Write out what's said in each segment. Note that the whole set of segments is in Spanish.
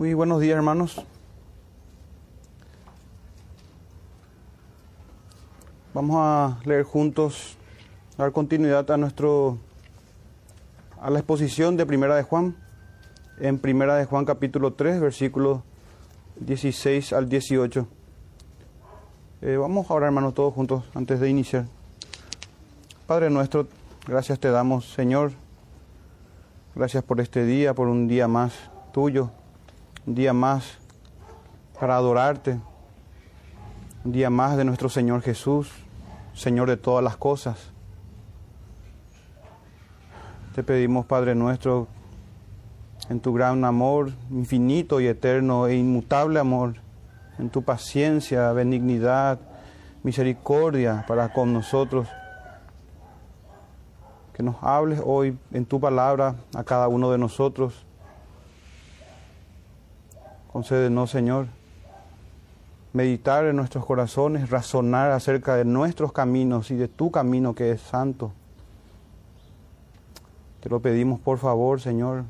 Muy buenos días, hermanos. Vamos a leer juntos, dar continuidad a nuestro a la exposición de Primera de Juan, en Primera de Juan capítulo 3, versículos 16 al 18. Eh, vamos a orar, hermanos, todos juntos antes de iniciar. Padre nuestro, gracias te damos, Señor. Gracias por este día, por un día más tuyo, un día más para adorarte, un día más de nuestro Señor Jesús, Señor de todas las cosas. Te pedimos, Padre nuestro, en tu gran amor infinito y eterno e inmutable amor, en tu paciencia, benignidad, misericordia para con nosotros, que nos hables hoy en tu palabra a cada uno de nosotros Concédenos, Señor, meditar en nuestros corazones, razonar acerca de nuestros caminos y de tu camino que es santo. Te lo pedimos, por favor, Señor,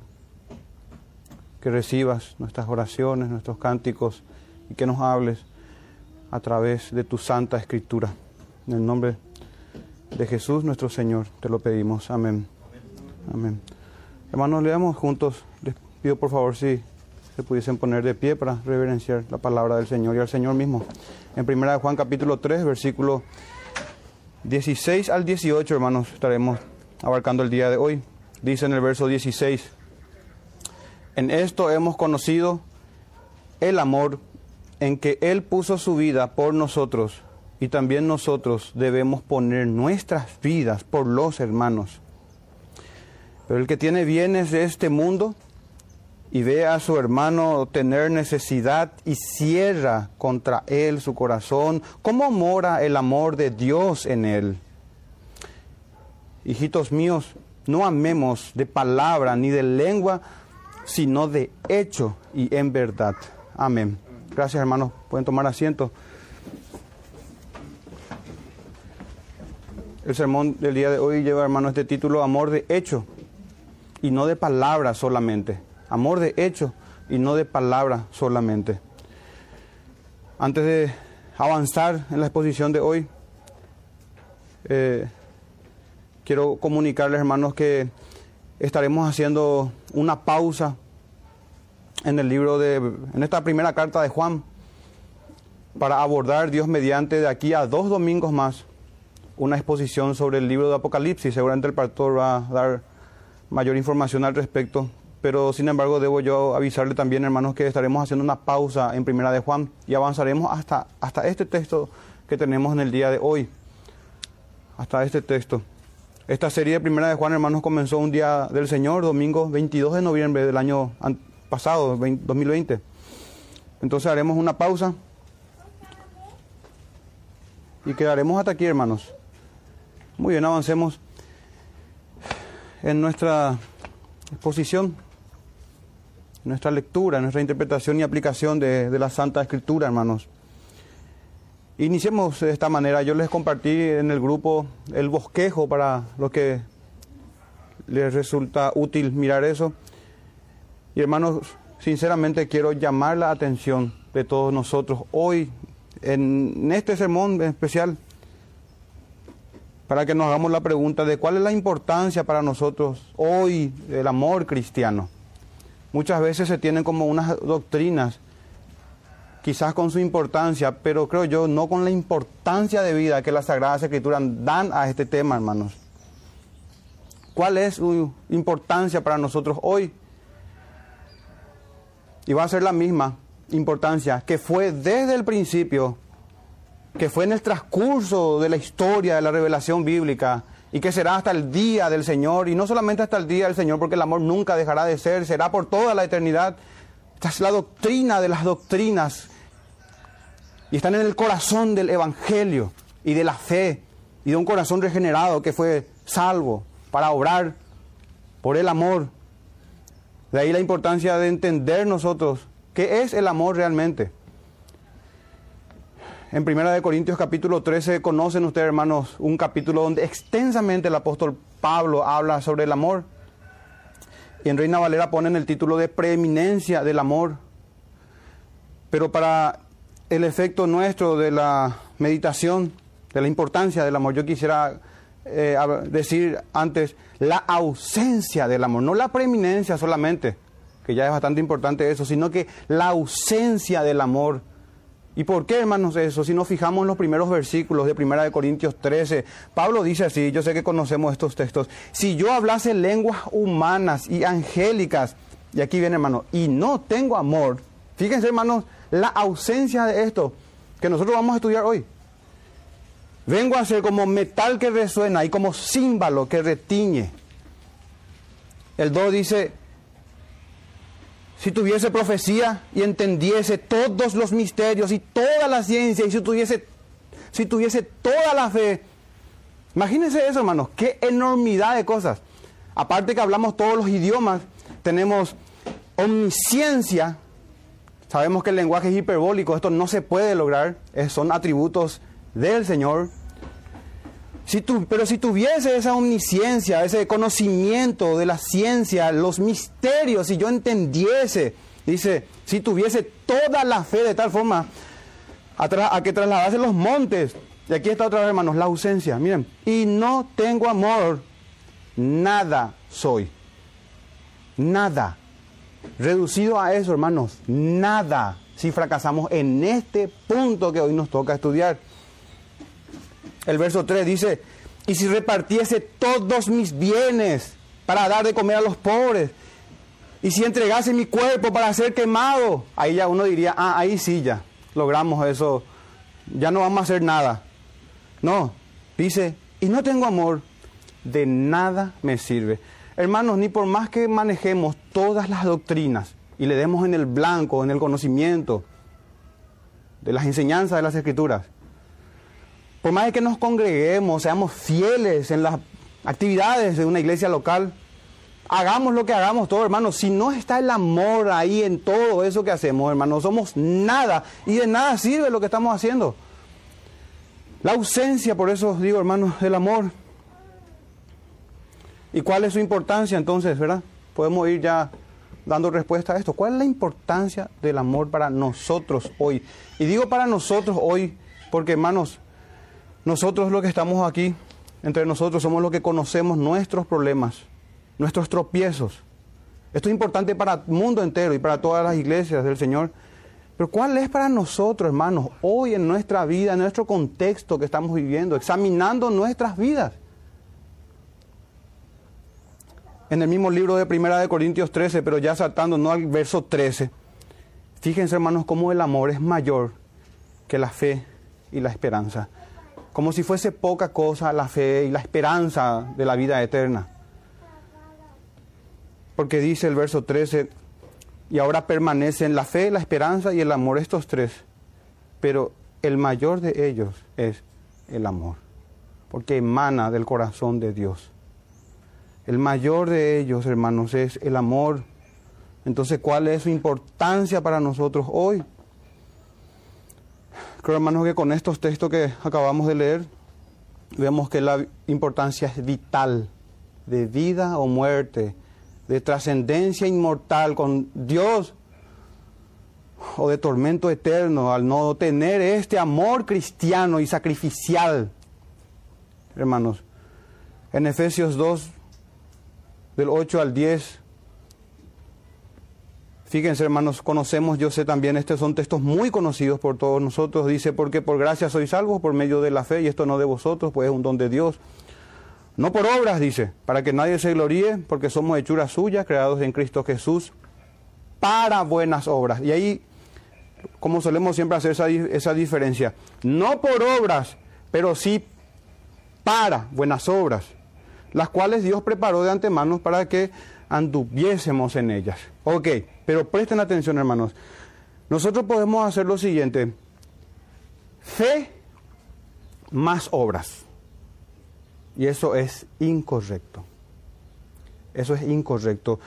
que recibas nuestras oraciones, nuestros cánticos y que nos hables a través de tu santa escritura. En el nombre de Jesús nuestro Señor, te lo pedimos. Amén. Amén. Hermanos, leamos juntos. Les pido por favor si se pudiesen poner de pie para reverenciar la palabra del Señor y al Señor mismo. En 1 Juan capítulo 3, versículo 16 al 18, hermanos, estaremos abarcando el día de hoy. Dice en el verso 16, en esto hemos conocido el amor en que Él puso su vida por nosotros y también nosotros debemos poner nuestras vidas por los hermanos. Pero el que tiene bienes de este mundo, y ve a su hermano tener necesidad y cierra contra él su corazón, ¿cómo mora el amor de Dios en él? Hijitos míos, no amemos de palabra ni de lengua, sino de hecho y en verdad. Amén. Gracias hermanos, pueden tomar asiento. El sermón del día de hoy lleva, hermanos, este título, Amor de hecho, y no de palabra solamente amor de hecho y no de palabra solamente. Antes de avanzar en la exposición de hoy, eh, quiero comunicarles, hermanos, que estaremos haciendo una pausa en el libro de, en esta primera carta de Juan, para abordar Dios mediante de aquí a dos domingos más una exposición sobre el libro de Apocalipsis. Seguramente el pastor va a dar mayor información al respecto, pero sin embargo debo yo avisarle también, hermanos, que estaremos haciendo una pausa en Primera de Juan y avanzaremos hasta, hasta este texto que tenemos en el día de hoy. Hasta este texto. Esta serie de Primera de Juan, hermanos, comenzó un día del Señor, domingo 22 de noviembre del año pasado, 2020. Entonces haremos una pausa y quedaremos hasta aquí, hermanos. Muy bien, avancemos en nuestra exposición nuestra lectura, nuestra interpretación y aplicación de, la Santa Escritura, hermanos. Iniciemos de esta manera. Yo les compartí en el grupo el bosquejo para los que les resulta útil mirar eso. Y hermanos, sinceramente quiero llamar la atención de todos nosotros hoy, en este sermón especial, para que nos hagamos la pregunta de cuál es la importancia para nosotros hoy del amor cristiano muchas veces se tienen como unas doctrinas, quizás con su importancia, pero creo yo no con la importancia de vida que las Sagradas Escrituras dan a este tema, hermanos. ¿Cuál es su importancia para nosotros hoy? Y va a ser la misma importancia que fue desde el principio, que fue en el transcurso de la historia de la revelación bíblica, y que será hasta el día del Señor, y no solamente hasta el día del Señor, porque el amor nunca dejará de ser, será por toda la eternidad. Esta es la doctrina de las doctrinas, y están en el corazón del Evangelio y de la fe, y de un corazón regenerado que fue salvo para obrar por el amor. De ahí la importancia de entender nosotros qué es el amor realmente. En Primera de Corintios capítulo 13 conocen ustedes, hermanos, un capítulo donde extensamente el apóstol Pablo habla sobre el amor. Y en Reina Valera ponen el título de preeminencia del amor. Pero para el efecto nuestro de la meditación, de la importancia del amor, yo quisiera eh, decir antes la ausencia del amor, no la preeminencia solamente, que ya es bastante importante eso, sino que la ausencia del amor. ¿Y por qué, hermanos, eso? Si nos fijamos en los primeros versículos de 1 de Corintios 13, Pablo dice así, yo sé que conocemos estos textos, si yo hablase lenguas humanas y angélicas, y aquí viene, hermano, y no tengo amor, fíjense, hermanos, la ausencia de esto que nosotros vamos a estudiar hoy. Vengo a ser como metal que resuena y como címbalo que retiñe. El 2 dice, si tuviese profecía y entendiese todos los misterios y toda la ciencia y si tuviese, si tuviese toda la fe, imagínense eso hermanos, qué enormidad de cosas. Aparte que hablamos todos los idiomas, tenemos omnisciencia, sabemos que el lenguaje es hiperbólico, esto no se puede lograr, son atributos del Señor. Si pero si tuviese esa omnisciencia, ese conocimiento de la ciencia, los misterios, si yo entendiese, dice, si tuviese toda la fe de tal forma a, a que trasladase los montes, y aquí está otra vez, hermanos, la ausencia, miren, y no tengo amor, nada soy, nada. Reducido a eso, hermanos, nada si fracasamos en este punto que hoy nos toca estudiar. El verso 3 dice, y si repartiese todos mis bienes para dar de comer a los pobres, y si entregase mi cuerpo para ser quemado, ahí ya uno diría, ah, ahí sí ya, logramos eso, ya no vamos a hacer nada. No, dice, y no tengo amor, de nada me sirve. Hermanos, ni por más que manejemos todas las doctrinas y le demos en el blanco, en el conocimiento de las enseñanzas de las escrituras, por más que nos congreguemos, seamos fieles en las actividades de una iglesia local, hagamos lo que hagamos todo, hermanos, si no está el amor ahí en todo eso que hacemos, hermanos, somos nada y de nada sirve lo que estamos haciendo. La ausencia, por eso digo, hermanos, del amor. ¿Y cuál es su importancia entonces, verdad? Podemos ir ya dando respuesta a esto. ¿Cuál es la importancia del amor para nosotros hoy? Y digo para nosotros hoy, porque hermanos, nosotros los que estamos aquí, entre nosotros, somos los que conocemos nuestros problemas, nuestros tropiezos. Esto es importante para el mundo entero y para todas las iglesias del Señor. Pero ¿cuál es para nosotros, hermanos, hoy en nuestra vida, en nuestro contexto que estamos viviendo, examinando nuestras vidas? En el mismo libro de Primera de Corintios 13, pero ya saltando no al verso 13. Fíjense, hermanos, cómo el amor es mayor que la fe y la esperanza como si fuese poca cosa la fe y la esperanza de la vida eterna. Porque dice el verso 13, y ahora permanecen la fe, la esperanza y el amor, estos tres, pero el mayor de ellos es el amor, porque emana del corazón de Dios. El mayor de ellos, hermanos, es el amor. Entonces, ¿cuál es su importancia para nosotros hoy? Creo, hermanos, que con estos textos que acabamos de leer, vemos que la importancia es vital, de vida o muerte, de trascendencia inmortal con Dios o de tormento eterno al no tener este amor cristiano y sacrificial. Hermanos, en Efesios 2, del 8 al 10, Fíjense, hermanos, conocemos, yo sé también, estos son textos muy conocidos por todos nosotros. Dice, porque por gracia sois salvos por medio de la fe, y esto no de vosotros, pues es un don de Dios. No por obras, dice, para que nadie se gloríe, porque somos hechuras suyas, creados en Cristo Jesús, para buenas obras. Y ahí, como solemos siempre hacer esa, esa diferencia, no por obras, pero sí para buenas obras, las cuales Dios preparó de antemano para que anduviésemos en ellas. Ok, pero presten atención hermanos. Nosotros podemos hacer lo siguiente. Fe más obras. Y eso es incorrecto. Eso es incorrecto.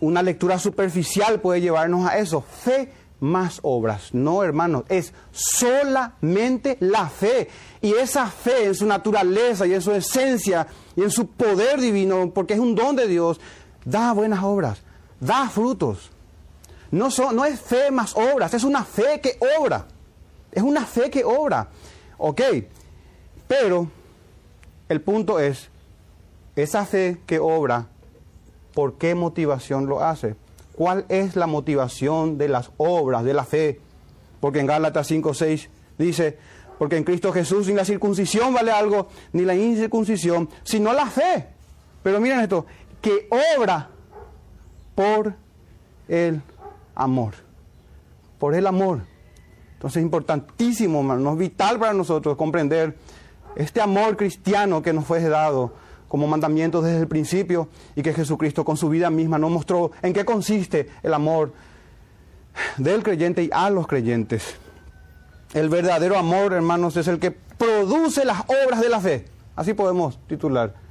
una lectura superficial puede llevarnos a eso. Fe más obras. No, hermanos, es solamente la fe. Y esa fe en su naturaleza y en su esencia y en su poder divino, porque es un don de Dios, da buenas obras, da frutos. No, es fe más obras, es una fe que obra. Es una fe que obra. Ok, pero el punto es, esa fe que obra, ¿por qué motivación lo hace? ¿Cuál es la motivación de las obras de la fe? Porque en Gálatas 5.6 dice, porque en Cristo Jesús ni la circuncisión vale algo, ni la incircuncisión, sino la fe. Pero miren esto, que obra por el amor. Por el amor. Entonces es importantísimo, hermano, es vital para nosotros comprender este amor cristiano que nos fue dado como mandamiento desde el principio y que Jesucristo con su vida misma nos mostró en qué consiste el amor del creyente y a los creyentes. El verdadero amor, hermanos, es el que produce las obras de la fe. Así podemos titular.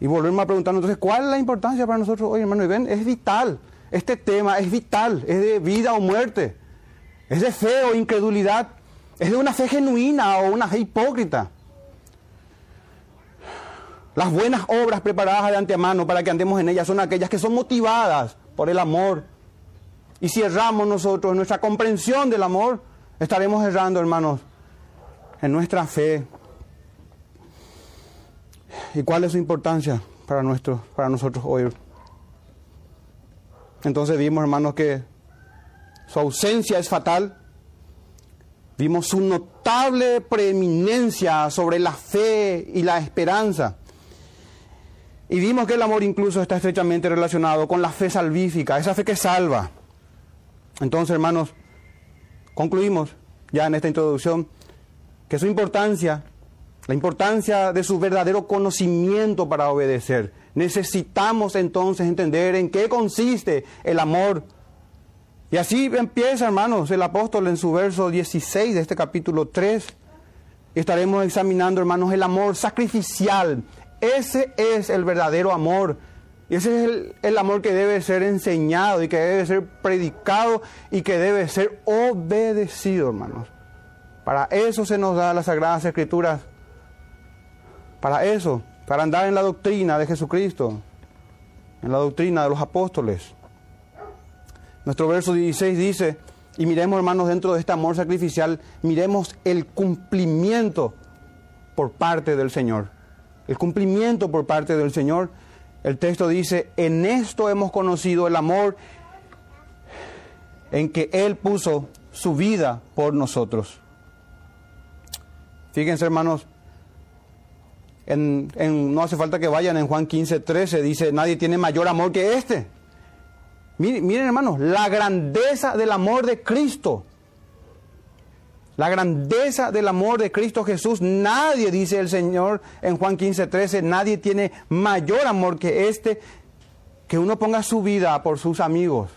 Y volverme a preguntarnos entonces, ¿cuál es la importancia para nosotros hoy, hermano? Y ven, es vital. Este tema es vital, es de vida o muerte. Es de fe o incredulidad. Es de una fe genuina o una fe hipócrita. Las buenas obras preparadas de antemano para que andemos en ellas son aquellas que son motivadas por el amor. Y si erramos nosotros en nuestra comprensión del amor, Estaremos errando, hermanos, en nuestra fe. ¿Y cuál es su importancia para, nuestro, para nosotros hoy? Entonces vimos, hermanos, que su ausencia es fatal. Vimos su notable preeminencia sobre la fe y la esperanza. Y vimos que el amor incluso está estrechamente relacionado con la fe salvífica, esa fe que salva. Entonces, hermanos, concluimos ya en esta introducción que su importancia, la importancia de su verdadero conocimiento para obedecer. Necesitamos entonces entender en qué consiste el amor. Y así empieza, hermanos, el apóstol en su verso 16 de este capítulo 3. Estaremos examinando, hermanos, el amor sacrificial. Ese es el verdadero amor y ese es el, amor que debe ser enseñado y que debe ser predicado y que debe ser obedecido, hermanos. Para eso se nos da las Sagradas Escrituras. Para eso, para andar en la doctrina de Jesucristo, en la doctrina de los apóstoles. Nuestro verso 16 dice, y miremos hermanos dentro de este amor sacrificial, miremos el cumplimiento por parte del Señor. El cumplimiento por parte del Señor el texto dice, en esto hemos conocido el amor en que Él puso su vida por nosotros. Fíjense hermanos, no hace falta que vayan en Juan 15, 13, dice, nadie tiene mayor amor que este. Miren, miren hermanos, la grandeza del amor de Cristo. La grandeza del amor de Cristo Jesús, nadie, dice el Señor en Juan 15, 13, nadie tiene mayor amor que este, que uno ponga su vida por sus amigos.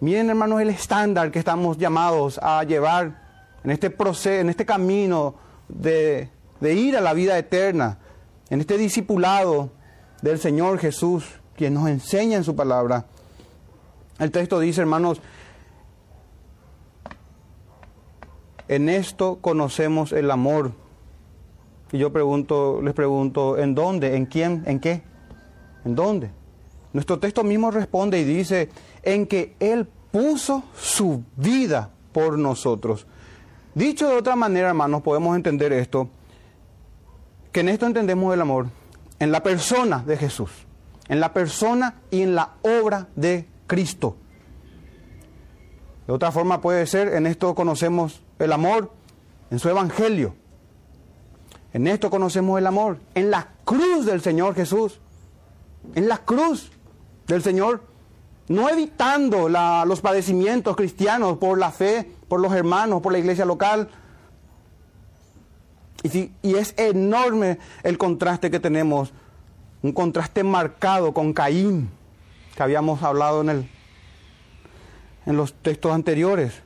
Miren hermanos el estándar que estamos llamados a llevar en este proceso, en este camino de, de ir a la vida eterna, en este discipulado del Señor Jesús, quien nos enseña en su palabra. El texto dice, hermanos, En esto conocemos el amor. Y yo pregunto, les pregunto, ¿en dónde? ¿En quién? ¿En qué? ¿En dónde? Nuestro texto mismo responde y dice, en que Él puso su vida por nosotros. Dicho de otra manera, hermanos, podemos entender esto, en esto entendemos el amor, en la persona de Jesús, en la persona y en la obra de Cristo. De otra forma puede ser, en esto conocemos el amor en su evangelio. En esto conocemos el amor, en la cruz del Señor Jesús. En la cruz del Señor, no evitando los padecimientos cristianos por la fe, por los hermanos, por la iglesia local. Y, y es enorme el contraste que tenemos, un contraste marcado con Caín, que habíamos hablado en, el, en los textos anteriores.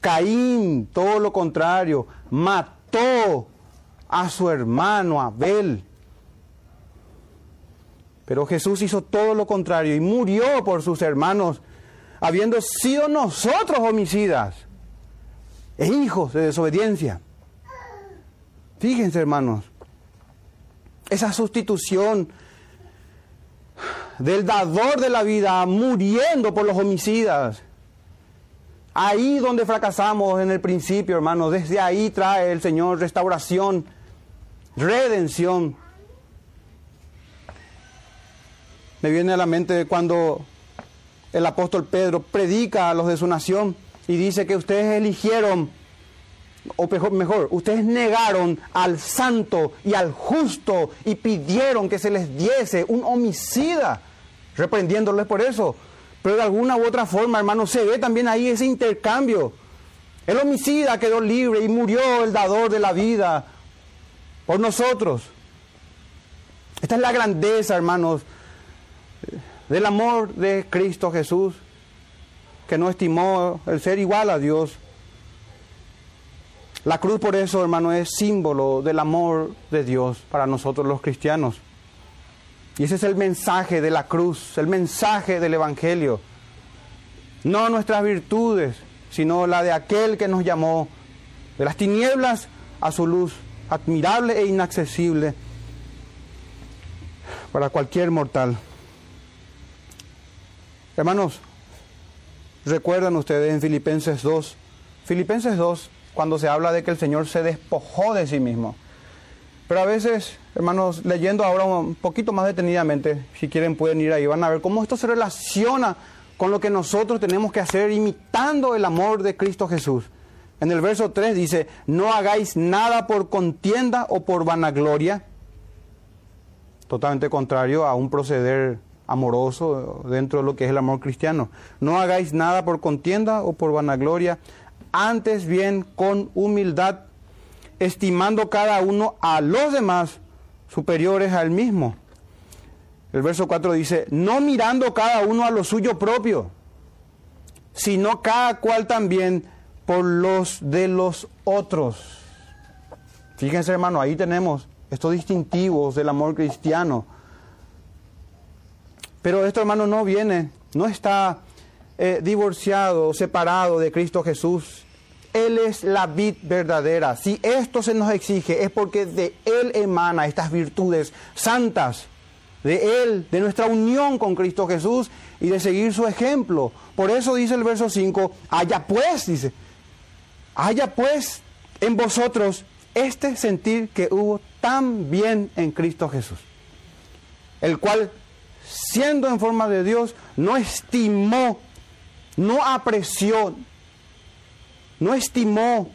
Caín, todo lo contrario, mató a su hermano Abel. Pero Jesús hizo todo lo contrario y murió por sus hermanos, habiendo sido nosotros homicidas e hijos de desobediencia. Fíjense, hermanos, esa sustitución del dador de la vida muriendo por los homicidas. Ahí donde fracasamos en el principio, hermanos, desde ahí trae el Señor restauración, redención. Me viene a la mente cuando el apóstol Pedro predica a los de su nación y dice que ustedes eligieron, o mejor, ustedes negaron al santo y al justo y pidieron que se les diese un homicida, reprendiéndoles por eso. Pero de alguna u otra forma, hermano, se ve también ahí ese intercambio. El homicida quedó libre y murió el dador de la vida por nosotros. Esta es la grandeza, hermanos, del amor de Cristo Jesús, que no estimó el ser igual a Dios. La cruz por eso, hermano, es símbolo del amor de Dios para nosotros los cristianos. Y ese es el mensaje de la cruz, el mensaje del Evangelio. No nuestras virtudes, sino la de aquel que nos llamó de las tinieblas a su luz, admirable e inaccesible para cualquier mortal. Hermanos, recuerdan ustedes en Filipenses 2, Filipenses 2, cuando se habla de que el Señor se despojó de sí mismo. Pero a veces, hermanos, leyendo ahora un poquito más detenidamente, si quieren pueden ir ahí, van a ver cómo esto se relaciona con lo que nosotros tenemos que hacer imitando el amor de Cristo Jesús. En el verso 3 dice, no hagáis nada por contienda o por vanagloria, totalmente contrario a un proceder amoroso dentro de lo que es el amor cristiano. No hagáis nada por contienda o por vanagloria, antes bien con humildad, estimando cada uno a los demás superiores al mismo. El verso 4 dice, no mirando cada uno a lo suyo propio, sino cada cual también por los de los otros. Fíjense hermano, ahí tenemos estos distintivos del amor cristiano pero esto, hermano, no viene, no está eh, divorciado, separado de Cristo Jesús. Él es la vid verdadera. Si esto se nos exige es porque de Él emana estas virtudes santas, de Él, de nuestra unión con Cristo Jesús y de seguir su ejemplo. Por eso dice el verso 5, haya pues, dice, haya pues en vosotros este sentir que hubo tan bien en Cristo Jesús, el cual siendo en forma de Dios, no estimó, no apreció, no estimó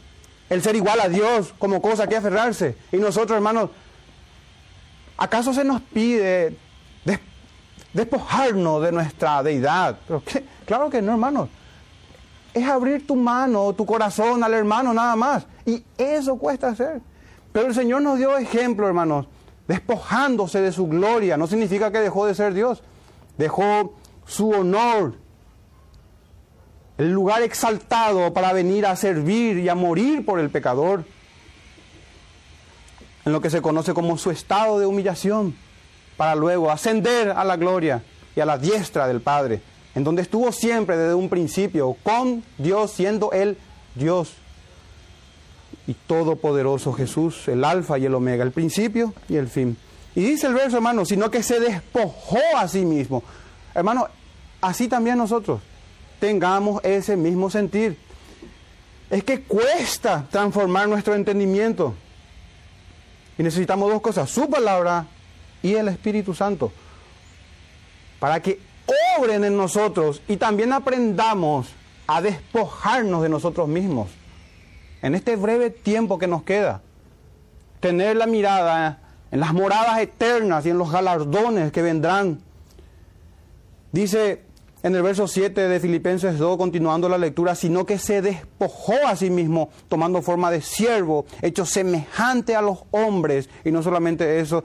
el ser igual a Dios como cosa que aferrarse. Y nosotros, hermanos, ¿acaso se nos pide despojarnos de nuestra deidad? ¿Pero Claro que no, hermanos. Es abrir tu mano, tu corazón al hermano nada más. Y eso cuesta hacer. Pero el Señor nos dio ejemplo, hermanos despojándose de su gloria. No significa que dejó de ser Dios. Dejó su honor, el lugar exaltado para venir a servir y a morir por el pecador. En lo que se conoce como su estado de humillación, para luego ascender a la gloria y a la diestra del Padre, en donde estuvo siempre desde un principio, con Dios siendo Él Dios y todopoderoso Jesús, el alfa y el omega, el principio y el fin. Y dice el verso, hermano, sino que se despojó a sí mismo. Hermano, así también nosotros tengamos ese mismo sentir. Es que cuesta transformar nuestro entendimiento. Y necesitamos dos cosas, su palabra y el Espíritu Santo, para que obren en nosotros y también aprendamos a despojarnos de nosotros mismos en este breve tiempo que nos queda, tener la mirada en las moradas eternas y en los galardones que vendrán. Dice en el verso 7 de Filipenses 2, continuando la lectura, sino que se despojó a sí mismo, tomando forma de siervo, hecho semejante a los hombres. Y no solamente eso,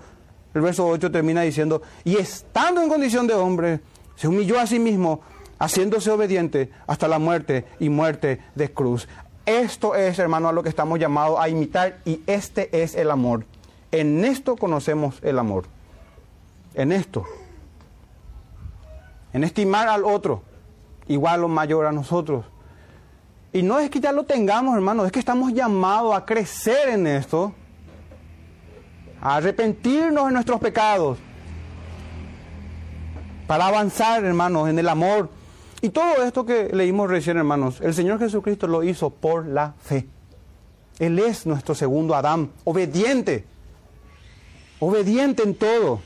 el verso 8 termina diciendo, y estando en condición de hombre, se humilló a sí mismo, haciéndose obediente hasta la muerte y muerte de cruz. Esto es, hermano, a lo que estamos llamados a imitar y este es el amor. En esto conocemos el amor. En esto. En estimar al otro igual o mayor a nosotros. Y no es que ya lo tengamos, hermano, es que estamos llamados a crecer en esto, a arrepentirnos de nuestros pecados para avanzar, hermanos, en el amor. Y todo esto que leímos recién, hermanos, el Señor Jesucristo lo hizo por la fe. Él es nuestro segundo Adán, obediente, obediente en todo.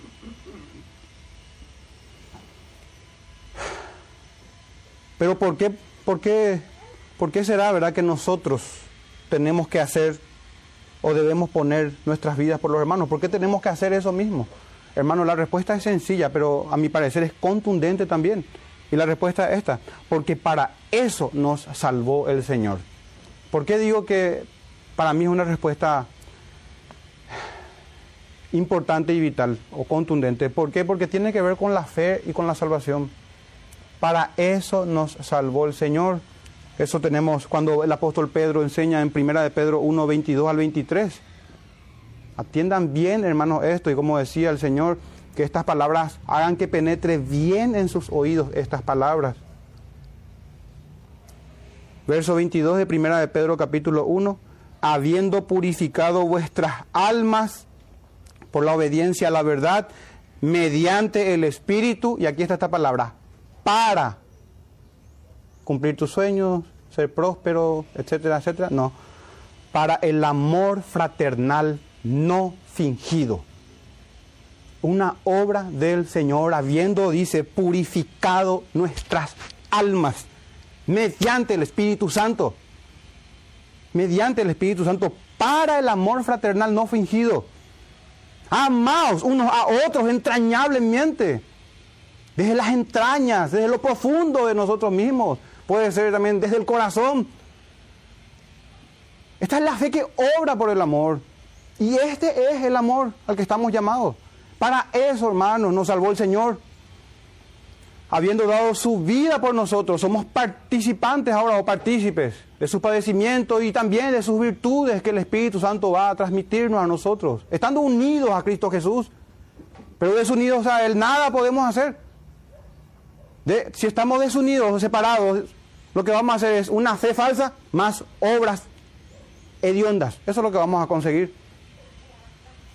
Pero ¿por qué, por qué, por qué será, verdad, que nosotros tenemos que hacer o debemos poner nuestras vidas por los hermanos? ¿Por qué tenemos que hacer eso mismo? Hermano, la respuesta es sencilla, pero a mi parecer es contundente también. Y la respuesta es esta, porque para eso nos salvó el Señor. ¿Por qué digo que para mí es una respuesta importante y vital o contundente? ¿Por qué? Porque tiene que ver con la fe y con la salvación. Para eso nos salvó el Señor. Eso tenemos cuando el apóstol Pedro enseña en 1 de Pedro 1, 22 al 23. Atiendan bien, hermanos, esto y como decía el Señor, que estas palabras hagan que penetre bien en sus oídos estas palabras. Verso 22 de Primera de Pedro capítulo 1, habiendo purificado vuestras almas por la obediencia a la verdad, mediante el Espíritu, y aquí está esta palabra, para cumplir tus sueños, ser próspero, etcétera, etcétera, no, para el amor fraternal no fingido. Una obra del Señor, habiendo, dice, purificado nuestras almas mediante el Espíritu Santo. Mediante el Espíritu Santo, para el amor fraternal no fingido. Amaos unos a otros entrañablemente, desde las entrañas, desde lo profundo de nosotros mismos. Puede ser también desde el corazón. Esta es la fe que obra por el amor. Y este es el amor al que estamos llamados. Para eso, hermanos, nos salvó el Señor. Habiendo dado su vida por nosotros, somos participantes ahora o partícipes de su padecimiento y también de sus virtudes que el Espíritu Santo va a transmitirnos a nosotros, estando unidos a Cristo Jesús. Pero desunidos a Él nada podemos hacer. Si estamos desunidos o separados, lo que vamos a hacer es una fe falsa más obras hediondas. Eso es lo que vamos a conseguir.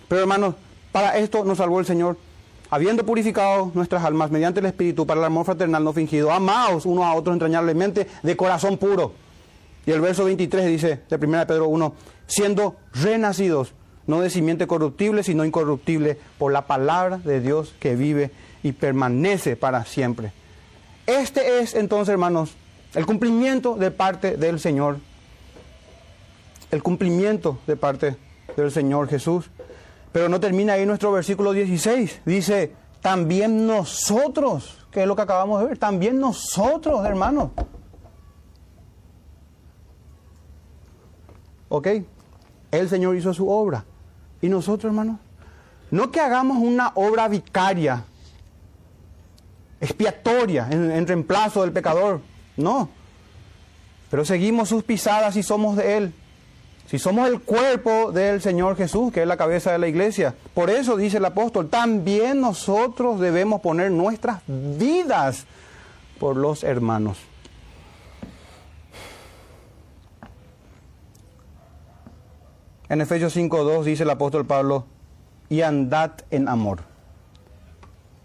Pero hermanos, para esto nos salvó el Señor, habiendo purificado nuestras almas mediante el Espíritu para el amor fraternal no fingido, amaos unos a otros entrañablemente de corazón puro. Y el verso 23 dice de 1 Pedro 1, siendo renacidos, no de simiente corruptible, sino incorruptible, por la palabra de Dios que vive y permanece para siempre. Este es entonces, hermanos, el cumplimiento de parte del Señor. El cumplimiento de parte del Señor Jesús. Pero no termina ahí nuestro versículo 16. Dice, también nosotros, que es lo que acabamos de ver, también nosotros, hermanos. ¿Ok? El Señor hizo su obra. ¿Y nosotros, hermanos? No que hagamos una obra vicaria, expiatoria, en, en reemplazo del pecador. No. Pero seguimos sus pisadas y somos de Él. Si somos el cuerpo del Señor Jesús, que es la cabeza de la iglesia, por eso dice el apóstol, también nosotros debemos poner nuestras vidas por los hermanos. En Efesios 5.2 dice el apóstol Pablo, y andad en amor.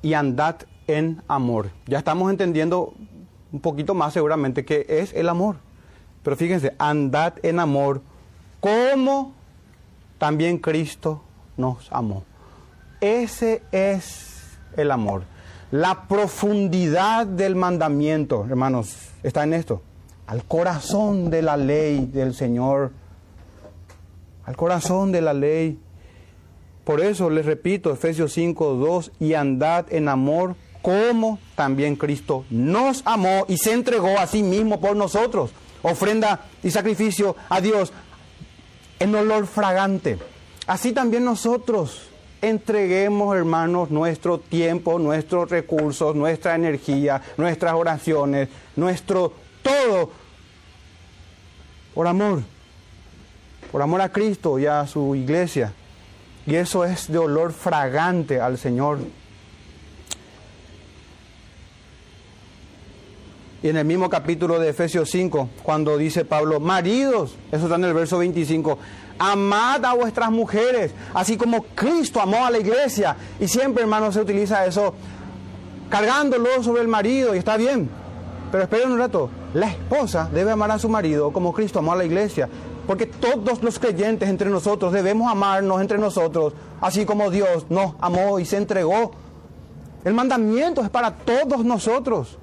Y andad en amor. Ya estamos entendiendo un poquito más seguramente qué es el amor. Pero fíjense, andad en amor como también Cristo nos amó. Ese es el amor. La profundidad del mandamiento, hermanos, está en esto. Al corazón de la ley del Señor. Al corazón de la ley. Por eso les repito, Efesios 5, 2, y andad en amor como también Cristo nos amó y se entregó a sí mismo por nosotros. Ofrenda y sacrificio a Dios en olor fragante. Así también nosotros entreguemos, hermanos, nuestro tiempo, nuestros recursos, nuestra energía, nuestras oraciones, nuestro todo por amor, por amor a Cristo y a su iglesia. Y eso es de olor fragante al Señor. Y en el mismo capítulo de Efesios 5, cuando dice Pablo, maridos, eso está en el verso 25, amad a vuestras mujeres, así como Cristo amó a la iglesia. Y siempre, hermanos, se utiliza eso cargándolo sobre el marido y está bien. Pero esperen un rato, la esposa debe amar a su marido como Cristo amó a la iglesia. Porque todos los creyentes entre nosotros debemos amarnos entre nosotros, así como Dios nos amó y se entregó. El mandamiento es para todos nosotros.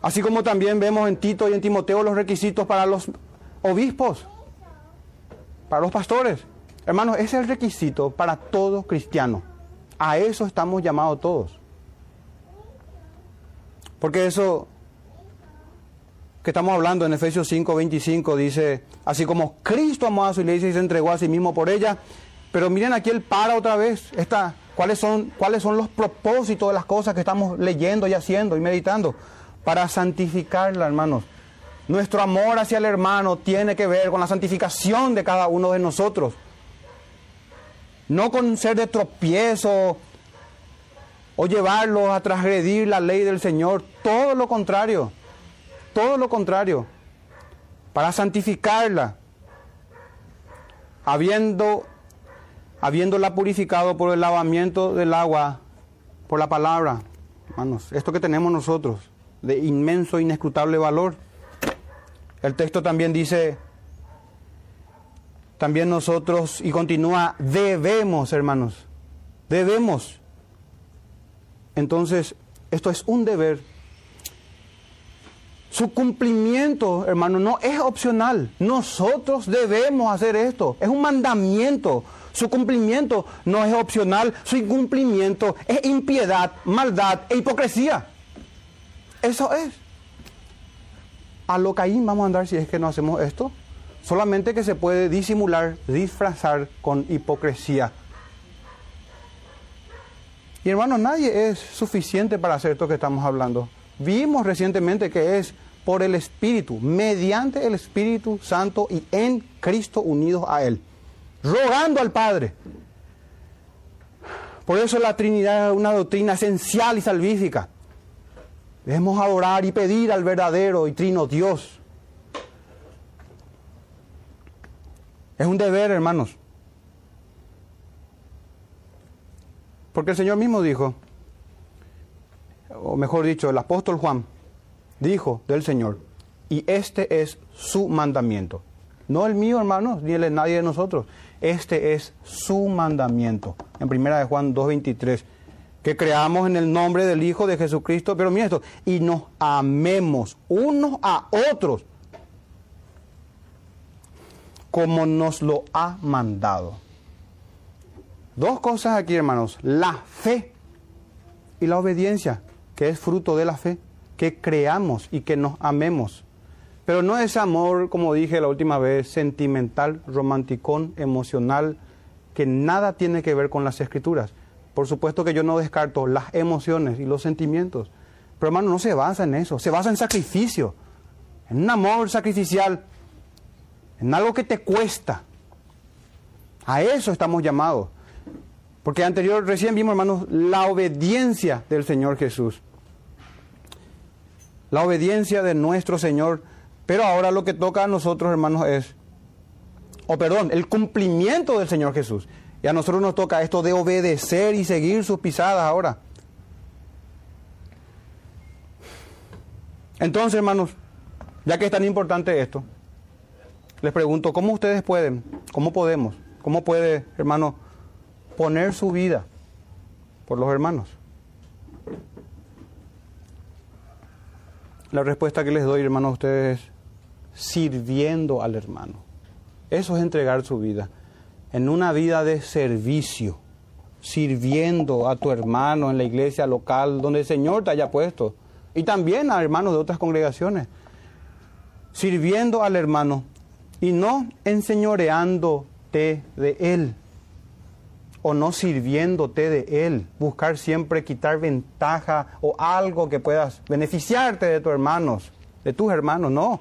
Así como también vemos en Tito y en Timoteo los requisitos para los obispos, para los pastores. Hermanos, ese es el requisito para todo cristiano. A eso estamos llamados todos. Porque eso que estamos hablando en Efesios 5, 25 dice, así como Cristo amó a su iglesia y se entregó a sí mismo por ella, pero miren aquí él para otra vez, esta, ¿cuáles, son, cuáles son los propósitos de las cosas que estamos leyendo y haciendo y meditando para santificarla, hermanos. Nuestro amor hacia el hermano tiene que ver con la santificación de cada uno de nosotros. No con ser de tropiezo o llevarlos a transgredir la ley del Señor. Todo lo contrario. Todo lo contrario. Para santificarla. Habiendo, habiéndola purificado por el lavamiento del agua, por la palabra. Hermanos, esto que tenemos nosotros, de inmenso, inescrutable valor. El texto también dice, también nosotros, y continúa, debemos, hermanos, debemos. Entonces, esto es un deber. Su cumplimiento, hermano, no es opcional. Nosotros debemos hacer esto. Es un mandamiento. Su cumplimiento no es opcional. Su incumplimiento es impiedad, maldad e hipocresía. Eso es. A lo ahí vamos a andar si es que no hacemos esto. Solamente que se puede disimular, disfrazar con hipocresía. Y hermanos, nadie es suficiente para hacer esto que estamos hablando. Vimos recientemente que es por el Espíritu, mediante el Espíritu Santo y en Cristo unidos a Él, rogando al Padre. Por eso la Trinidad es una doctrina esencial y salvífica. Debemos adorar y pedir al verdadero y trino Dios. Es un deber, hermanos. Porque el Señor mismo dijo, o mejor dicho, el apóstol Juan dijo del Señor, y este es su mandamiento. No el mío, hermanos, ni el de nadie de nosotros. Este es su mandamiento. En primera de Juan 2.23 que creamos en el nombre del Hijo de Jesucristo, pero mira esto, y nos amemos unos a otros como nos lo ha mandado. Dos cosas aquí, hermanos, la fe y la obediencia, que es fruto de la fe, que creamos y que nos amemos. Pero no es amor, como dije la última vez, sentimental, romanticón, emocional, que nada tiene que ver con las escrituras. Por supuesto que yo no descarto las emociones y los sentimientos. Pero hermano, no se basa en eso, se basa en sacrificio, en un amor sacrificial, en algo que te cuesta. A eso estamos llamados. Porque anterior, recién vimos, hermanos, la obediencia del Señor Jesús. La obediencia de nuestro Señor. Pero ahora lo que toca a nosotros, hermanos, es, o perdón, el cumplimiento del Señor Jesús. Y a nosotros nos toca esto de obedecer y seguir sus pisadas ahora. Entonces, hermanos, ya que es tan importante esto, les pregunto, ¿cómo ustedes pueden, cómo podemos, cómo puede, hermano, poner su vida por los hermanos? La respuesta que les doy, hermano, a ustedes es sirviendo al hermano. Eso es entregar su vida en una vida de servicio, sirviendo a tu hermano en la iglesia local donde el Señor te haya puesto, y también a hermanos de otras congregaciones, sirviendo al hermano y no enseñoreándote de él o no sirviéndote de él, buscar siempre quitar ventaja o algo que puedas beneficiarte de tus hermanos, de tus hermanos, no.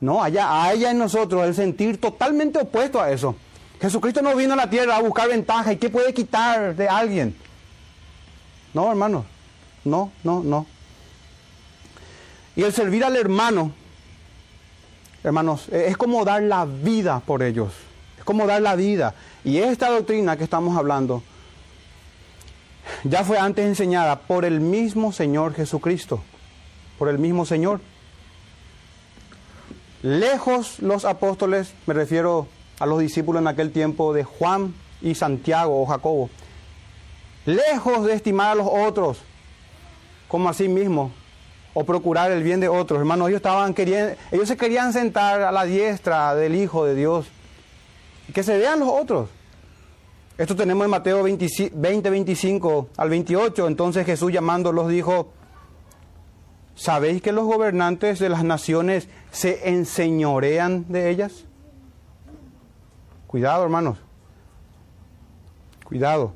No, allá, allá en nosotros el sentir totalmente opuesto a eso. Jesucristo no vino a la tierra a buscar ventaja. ¿Y qué puede quitar de alguien? No, hermano. No, no, no. Y el servir al hermano, hermanos, es como dar la vida por ellos. Es como dar la vida. Y esta doctrina que estamos hablando ya fue antes enseñada por el mismo Señor Jesucristo, por el mismo Señor. Lejos los apóstoles, me refiero a los discípulos en aquel tiempo de Juan y Santiago o Jacobo, lejos de estimar a los otros como a sí mismos o procurar el bien de otros. Hermanos, ellos estaban queriendo, ellos se querían sentar a la diestra del Hijo de Dios. Que se vean los otros. Esto tenemos en Mateo 20, 25 al 28. Entonces Jesús llamándolos dijo, ¿sabéis que los gobernantes de las naciones se enseñorean de ellas? Cuidado, hermanos. Cuidado.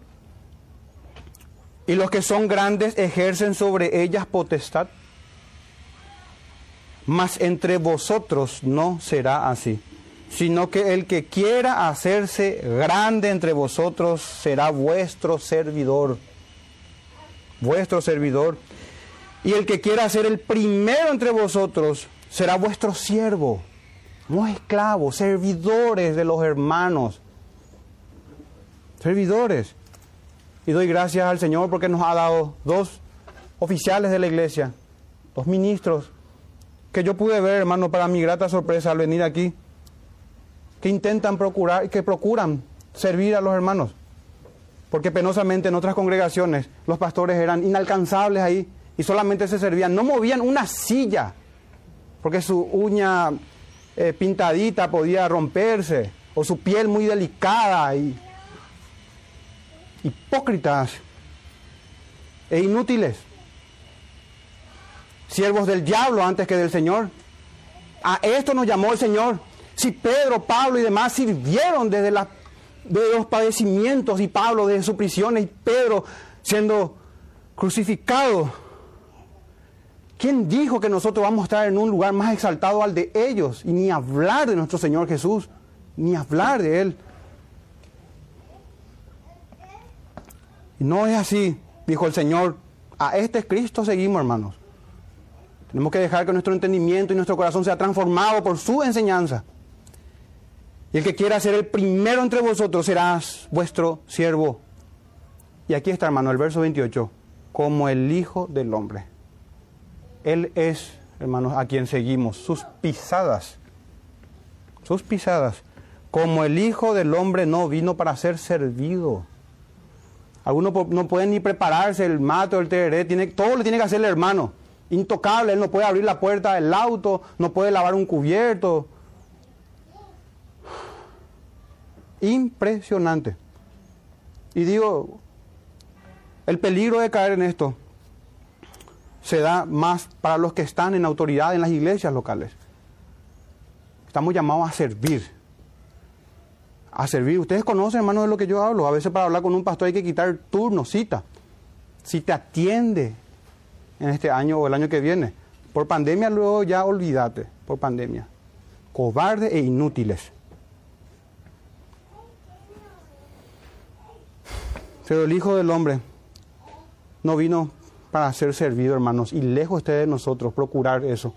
Y los que son grandes ejercen sobre ellas potestad. Mas entre vosotros no será así, sino que el que quiera hacerse grande entre vosotros será vuestro servidor. Vuestro servidor. Y el que quiera ser el primero entre vosotros será vuestro siervo. No esclavos, servidores de los hermanos. Servidores. Y doy gracias al Señor porque nos ha dado dos oficiales de la iglesia, dos ministros, que yo pude ver, hermano, para mi grata sorpresa al venir aquí, que intentan procurar, que procuran servir a los hermanos. Porque penosamente en otras congregaciones los pastores eran inalcanzables ahí y solamente se servían, no movían una silla, porque su uña eh, pintadita podía romperse, o su piel muy delicada y hipócritas e inútiles siervos del diablo antes que del Señor. A esto nos llamó el Señor. Si Pedro, Pablo y demás sirvieron desde de los padecimientos y Pablo desde su prisión y Pedro siendo crucificado, ¿quién dijo que nosotros vamos a estar en un lugar más exaltado al de ellos? Y ni hablar de nuestro Señor Jesús, ni hablar de Él. Y no es así, dijo el Señor. A este Cristo seguimos, hermanos. Tenemos que dejar que nuestro entendimiento y nuestro corazón sea transformado por su enseñanza. Y el que quiera ser el primero entre vosotros será vuestro siervo. Y aquí está, hermano, el verso 28, como el Hijo del Hombre. Él es, hermanos, a quien seguimos, sus pisadas, sus pisadas. Como el Hijo del Hombre no vino para ser servido. Algunos no pueden ni prepararse el mato, el tereré, tiene, todo le tiene que hacer el hermano intocable, él no puede abrir la puerta del auto, no puede lavar un cubierto. Impresionante. Y digo, el peligro de caer en esto se da más para los que están en autoridad en las iglesias locales. Estamos llamados a servir. A servir. Ustedes conocen, hermanos, de lo que yo hablo. A veces para hablar con un pastor hay que quitar turno, cita. Si te atiende en este año o el año que viene. Por pandemia luego ya olvídate, por pandemia. Cobardes e inútiles. Pero el Hijo del Hombre no vino para ser servido, hermanos, y lejos esté de nosotros procurar eso,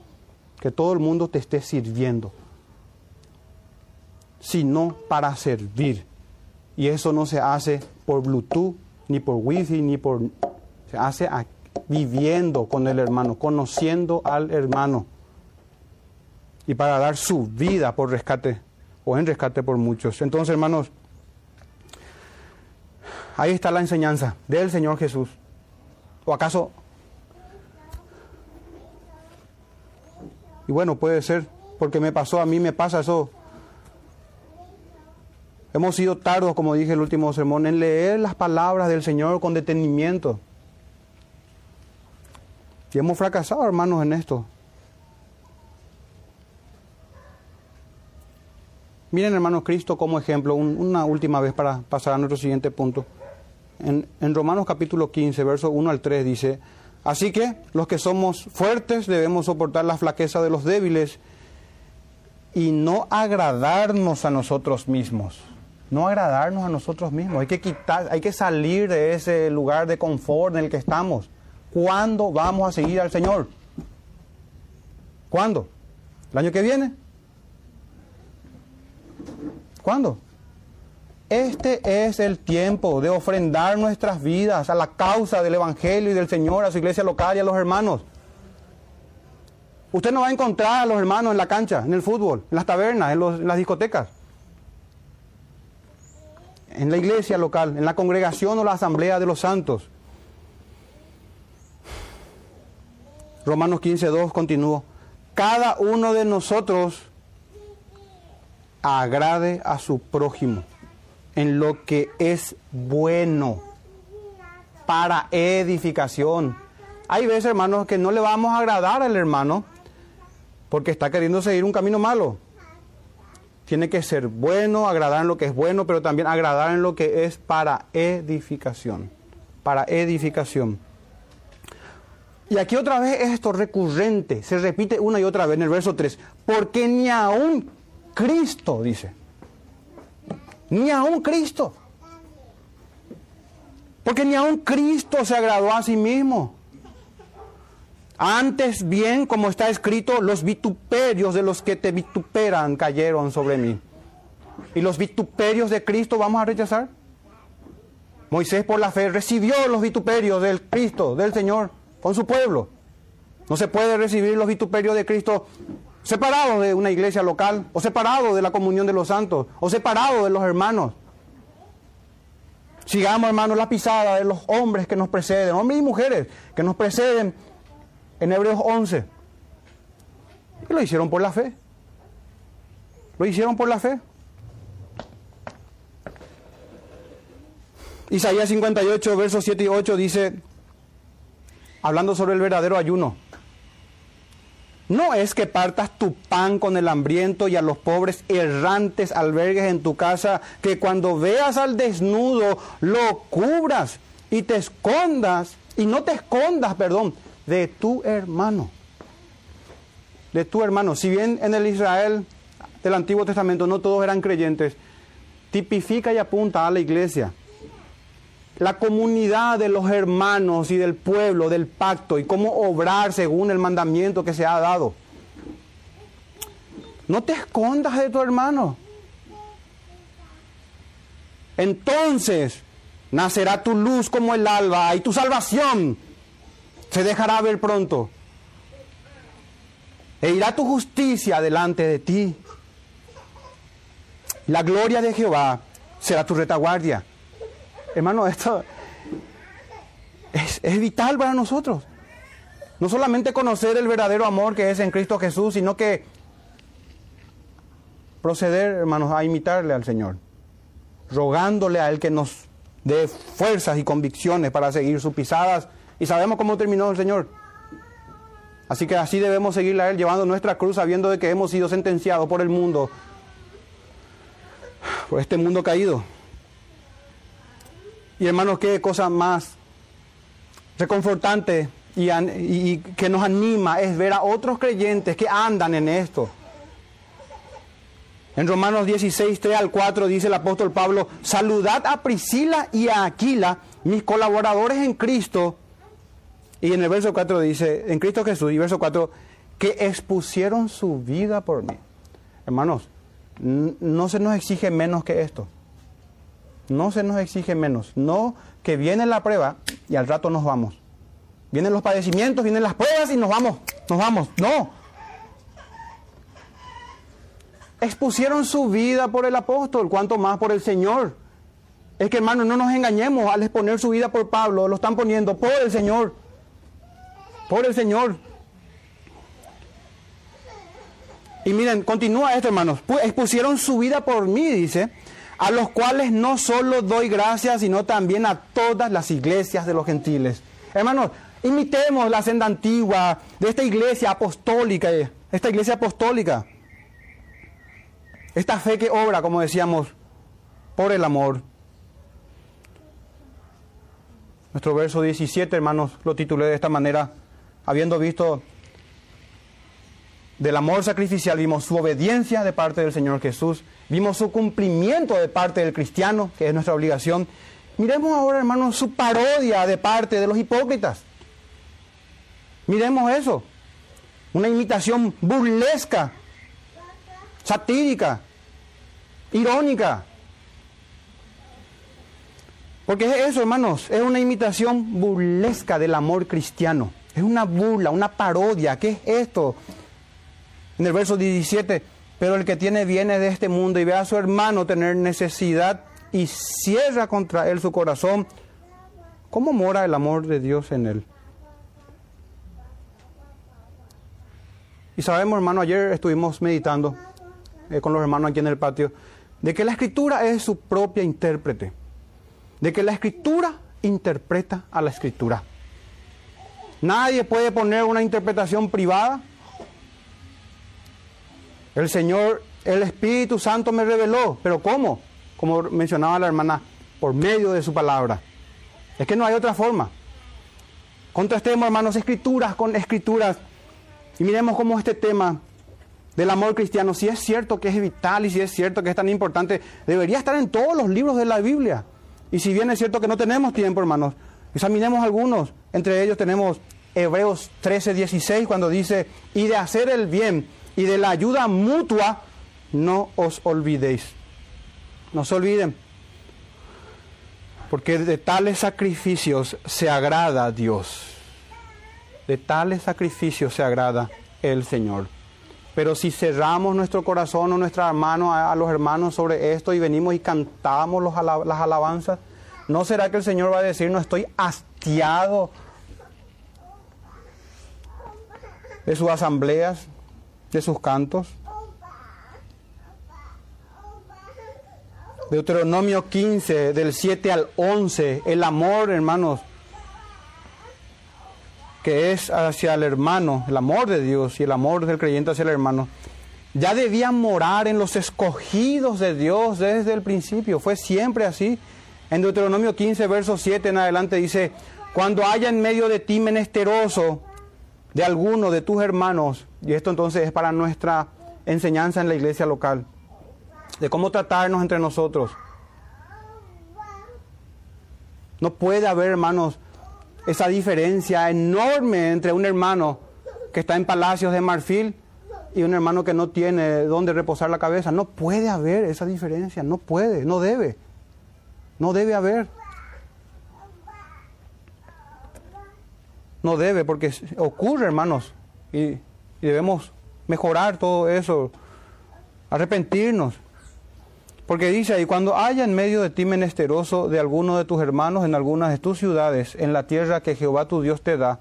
que todo el mundo te esté sirviendo, sino para servir. Y eso no se hace por Bluetooth, ni por Wi-Fi, ni por... Se hace viviendo con el hermano, conociendo al hermano. Y para dar su vida por rescate o en rescate por muchos. Entonces, hermanos, ahí está la enseñanza del Señor Jesús. ¿O acaso? Y bueno, puede ser, porque me pasó, a mí me pasa eso. Hemos sido tardos, como dije el último sermón, en leer las palabras del Señor con detenimiento. Y hemos fracasado, hermanos, en esto. Miren, hermanos, Cristo como ejemplo, una última vez para pasar a nuestro siguiente punto. En, Romanos capítulo 15, verso 1 al 3 dice, así que los que somos fuertes debemos soportar la flaqueza de los débiles y no agradarnos a nosotros mismos. No agradarnos a nosotros mismos. Hay que quitar, hay que salir de ese lugar de confort en el que estamos. ¿Cuándo vamos a seguir al Señor? ¿Cuándo? ¿El año que viene? ¿Cuándo? Este es el tiempo de ofrendar nuestras vidas a la causa del Evangelio y del Señor, a su iglesia local y a los hermanos. Usted no va a encontrar a los hermanos en la cancha, en el fútbol, en las tabernas, en, las discotecas. En la iglesia local, en la congregación o la asamblea de los santos. Romanos 15, 2 continúa. Cada uno de nosotros agrade a su prójimo en lo que es bueno para edificación. Hay veces, hermanos, que no le vamos a agradar al hermano porque está queriendo seguir un camino malo. Tiene que ser bueno, agradar en lo que es bueno, pero también agradar en lo que es para edificación. Para edificación. Y aquí otra vez es esto recurrente, se repite una y otra vez en el verso 3. Porque ni aún Cristo, dice. Ni aún Cristo. Porque ni aún Cristo se agradó a sí mismo. Antes bien, como está escrito, los vituperios de los que te vituperan cayeron sobre mí. ¿Y los vituperios de Cristo vamos a rechazar? Moisés por la fe recibió los vituperios del Cristo, del Señor, con su pueblo. No se puede recibir los vituperios de Cristo separado de una iglesia local, o separado de la comunión de los santos, o separado de los hermanos. Sigamos, hermanos, la pisada de los hombres que nos preceden, hombres y mujeres que nos preceden en Hebreos 11. Y lo hicieron por la fe. Lo hicieron por la fe. Isaías 58, versos 7 y 8 dice, hablando sobre el verdadero ayuno, no es que partas tu pan con el hambriento y a los pobres errantes albergues en tu casa, que cuando veas al desnudo lo cubras y te escondas, y no te escondas, perdón, de tu hermano. De tu hermano. Si bien en el Israel del Antiguo Testamento no todos eran creyentes, tipifica y apunta a la iglesia. La comunidad de los hermanos y del pueblo, del pacto, y cómo obrar según el mandamiento que se ha dado. No te escondas de tu hermano. Entonces nacerá tu luz como el alba y tu salvación se dejará ver pronto. E irá tu justicia delante de ti. La gloria de Jehová será tu retaguardia. Hermano, esto es, vital para nosotros. No solamente conocer el verdadero amor que es en Cristo Jesús, sino que proceder, hermanos, a imitarle al Señor, rogándole a Él que nos dé fuerzas y convicciones para seguir sus pisadas y sabemos cómo terminó el Señor. Así que así debemos seguirle a Él, llevando nuestra cruz, sabiendo de que hemos sido sentenciados por el mundo, por este mundo caído. Y hermanos, qué cosa más reconfortante y, que nos anima es ver a otros creyentes que andan en esto. En Romanos 16, 3 al 4 dice el apóstol Pablo, saludad a Priscila y a Aquila, mis colaboradores en Cristo, y en el verso 4 dice, en Cristo Jesús, y verso 4, que expusieron su vida por mí. Hermanos, no se nos exige menos que esto. No se nos exige menos. No que viene la prueba y al rato nos vamos. Vienen los padecimientos, vienen las pruebas y nos vamos. Nos vamos. No. Expusieron su vida por el apóstol, cuanto más por el Señor. Es que hermanos, no nos engañemos al exponer su vida por Pablo, lo están poniendo por el Señor por el Señor. Y miren, continúa esto, hermanos. Expusieron su vida por mí, dice, a los cuales no solo doy gracias, sino también a todas las iglesias de los gentiles. Hermanos, imitemos la senda antigua de esta iglesia apostólica, esta iglesia apostólica. Esta fe que obra, como decíamos, por el amor. Nuestro verso 17, hermanos, lo titulé de esta manera habiendo visto del amor sacrificial, vimos su obediencia de parte del Señor Jesús, vimos su cumplimiento de parte del cristiano, que es nuestra obligación. Miremos ahora, hermanos, su parodia de parte de los hipócritas. Miremos eso. Una imitación burlesca, satírica, irónica. Porque es eso, hermanos, es una imitación burlesca del amor cristiano. Es una burla, una parodia. ¿Qué es esto? En el verso 17, pero el que tiene bienes de este mundo y ve a su hermano tener necesidad y cierra contra él su corazón, ¿cómo mora el amor de Dios en él? Y sabemos, hermano, ayer estuvimos meditando eh, con los hermanos aquí en el patio, de que la escritura es su propia intérprete, de que la escritura interpreta a la escritura. Nadie puede poner una interpretación privada. El Señor, el Espíritu Santo me reveló, pero ¿cómo? Como mencionaba la hermana, por medio de su palabra. Es que no hay otra forma. Contrastemos, hermanos, escrituras con escrituras y miremos cómo este tema del amor cristiano, si es cierto que es vital y si es cierto que es tan importante, debería estar en todos los libros de la Biblia. Y si bien es cierto que no tenemos tiempo, hermanos, examinemos algunos. Entre ellos tenemos Hebreos 13, 16, cuando dice, y de hacer el bien y de la ayuda mutua, no os olvidéis. No se olviden. Porque de tales sacrificios se agrada Dios. De tales sacrificios se agrada el Señor. Pero si cerramos nuestro corazón o nuestra mano a, los hermanos sobre esto y venimos y cantamos las alabanzas, ¿no será que el Señor va a decir, no estoy hastiado de sus asambleas, de sus cantos? Deuteronomio 15, del 7 al 11, el amor, hermanos, que es hacia el hermano, el amor de Dios y el amor del creyente hacia el hermano, ya debía morar en los escogidos de Dios desde el principio. Fue siempre así. En Deuteronomio 15, verso 7 en adelante dice, cuando haya en medio de ti menesteroso de alguno de tus hermanos, y esto entonces es para nuestra enseñanza en la iglesia local, de cómo tratarnos entre nosotros. No puede haber, hermanos, esa diferencia enorme entre un hermano que está en palacios de marfil y un hermano que no tiene dónde reposar la cabeza. No puede haber esa diferencia, no puede, no debe. No debe haber. No debe, porque ocurre, hermanos, y, debemos mejorar todo eso, arrepentirnos. Porque dice ahí, cuando haya en medio de ti menesteroso de alguno de tus hermanos en algunas de tus ciudades, en la tierra que Jehová tu Dios te da,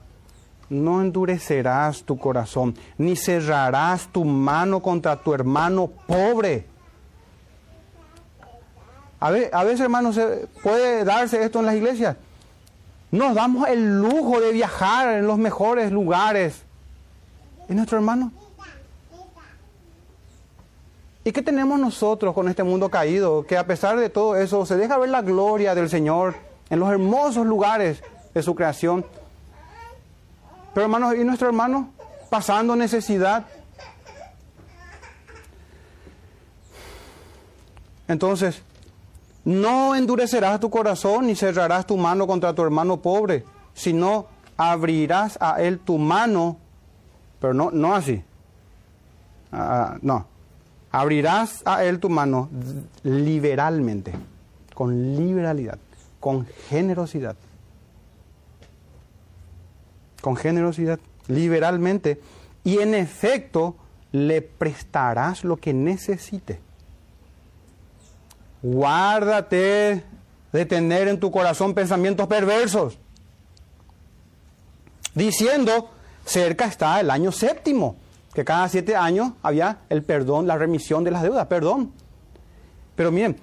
no endurecerás tu corazón, ni cerrarás tu mano contra tu hermano pobre. A, a veces, hermanos, puede darse esto en las iglesias. Nos damos el lujo de viajar en los mejores lugares. ¿Y nuestro hermano? ¿Y qué tenemos nosotros con este mundo caído? Que a pesar de todo eso se deja ver la gloria del Señor en los hermosos lugares de su creación. Pero hermanos, ¿y nuestro hermano pasando necesidad? Entonces, no endurecerás tu corazón ni cerrarás tu mano contra tu hermano pobre, sino abrirás a él tu mano, pero no, no así. Ah, no, Abrirás a él tu mano liberalmente, con liberalidad, con generosidad. Con generosidad, liberalmente. Y en efecto, le prestarás lo que necesite. Guárdate de tener en tu corazón pensamientos perversos, diciendo, cerca está el año séptimo que cada siete años había el perdón, la remisión de las deudas, perdón. Pero miren,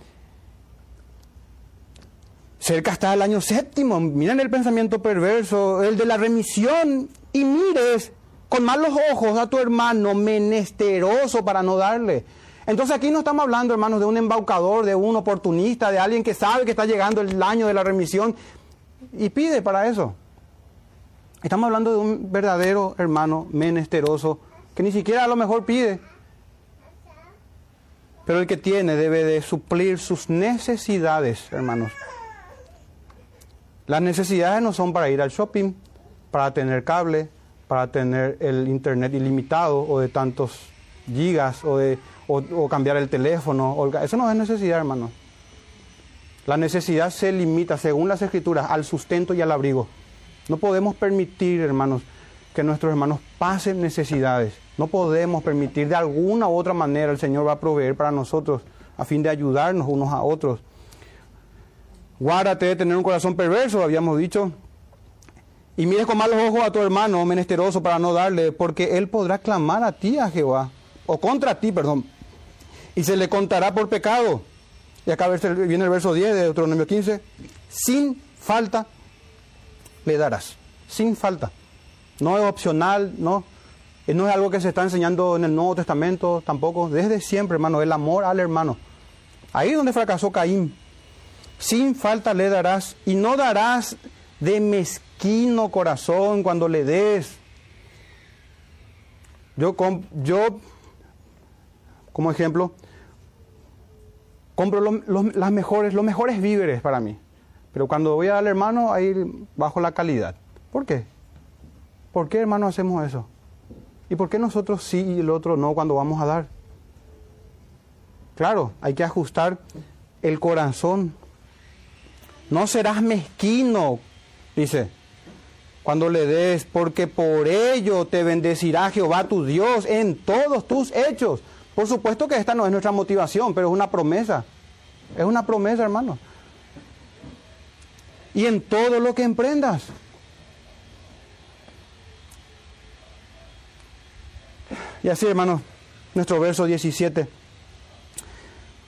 cerca está el año séptimo, miren el pensamiento perverso, el de la remisión, y mires con malos ojos a tu hermano menesteroso para no darle. Entonces aquí no estamos hablando, hermanos, de un embaucador, de un oportunista, de alguien que sabe que está llegando el año de la remisión y pide para eso. Estamos hablando de un verdadero hermano menesteroso que ni siquiera a lo mejor pide. Pero el que tiene debe de suplir sus necesidades, hermanos. Las necesidades no son para ir al shopping, para tener cable, para tener el internet ilimitado o de tantos gigas o, de, o, cambiar el teléfono. eso no es necesidad, hermanos. La necesidad se limita, según las escrituras, al sustento y al abrigo. No podemos permitir, hermanos, que nuestros hermanos pasen necesidades. No podemos permitir de alguna u otra manera el Señor va a proveer para nosotros a fin de ayudarnos unos a otros. Guárdate de tener un corazón perverso, habíamos dicho. Y mires con malos ojos a tu hermano menesteroso para no darle, porque él podrá clamar a ti, a Jehová, o contra ti, perdón, y se le contará por pecado. Y acá viene el verso 10 de Deuteronomio 15. Sin falta le darás. Sin falta. No es opcional, no. No es algo que se está enseñando en el Nuevo Testamento tampoco. Desde siempre, hermano, el amor al hermano. Ahí es donde fracasó Caín. Sin falta le darás y no darás de mezquino corazón cuando le des. Yo, yo como ejemplo, compro las mejores, los mejores víveres para mí. Pero cuando voy al hermano, ahí bajo la calidad. ¿Por qué? ¿Por qué, hermano, hacemos eso? ¿Y por qué nosotros sí y el otro no cuando vamos a dar? Claro, hay que ajustar el corazón. No serás mezquino, dice, cuando le des, porque por ello te bendecirá Jehová tu Dios en todos tus hechos. Por supuesto que esta no es nuestra motivación, pero es una promesa. Es una promesa, hermano. Y en todo lo que emprendas. Y así, hermano, nuestro verso 17.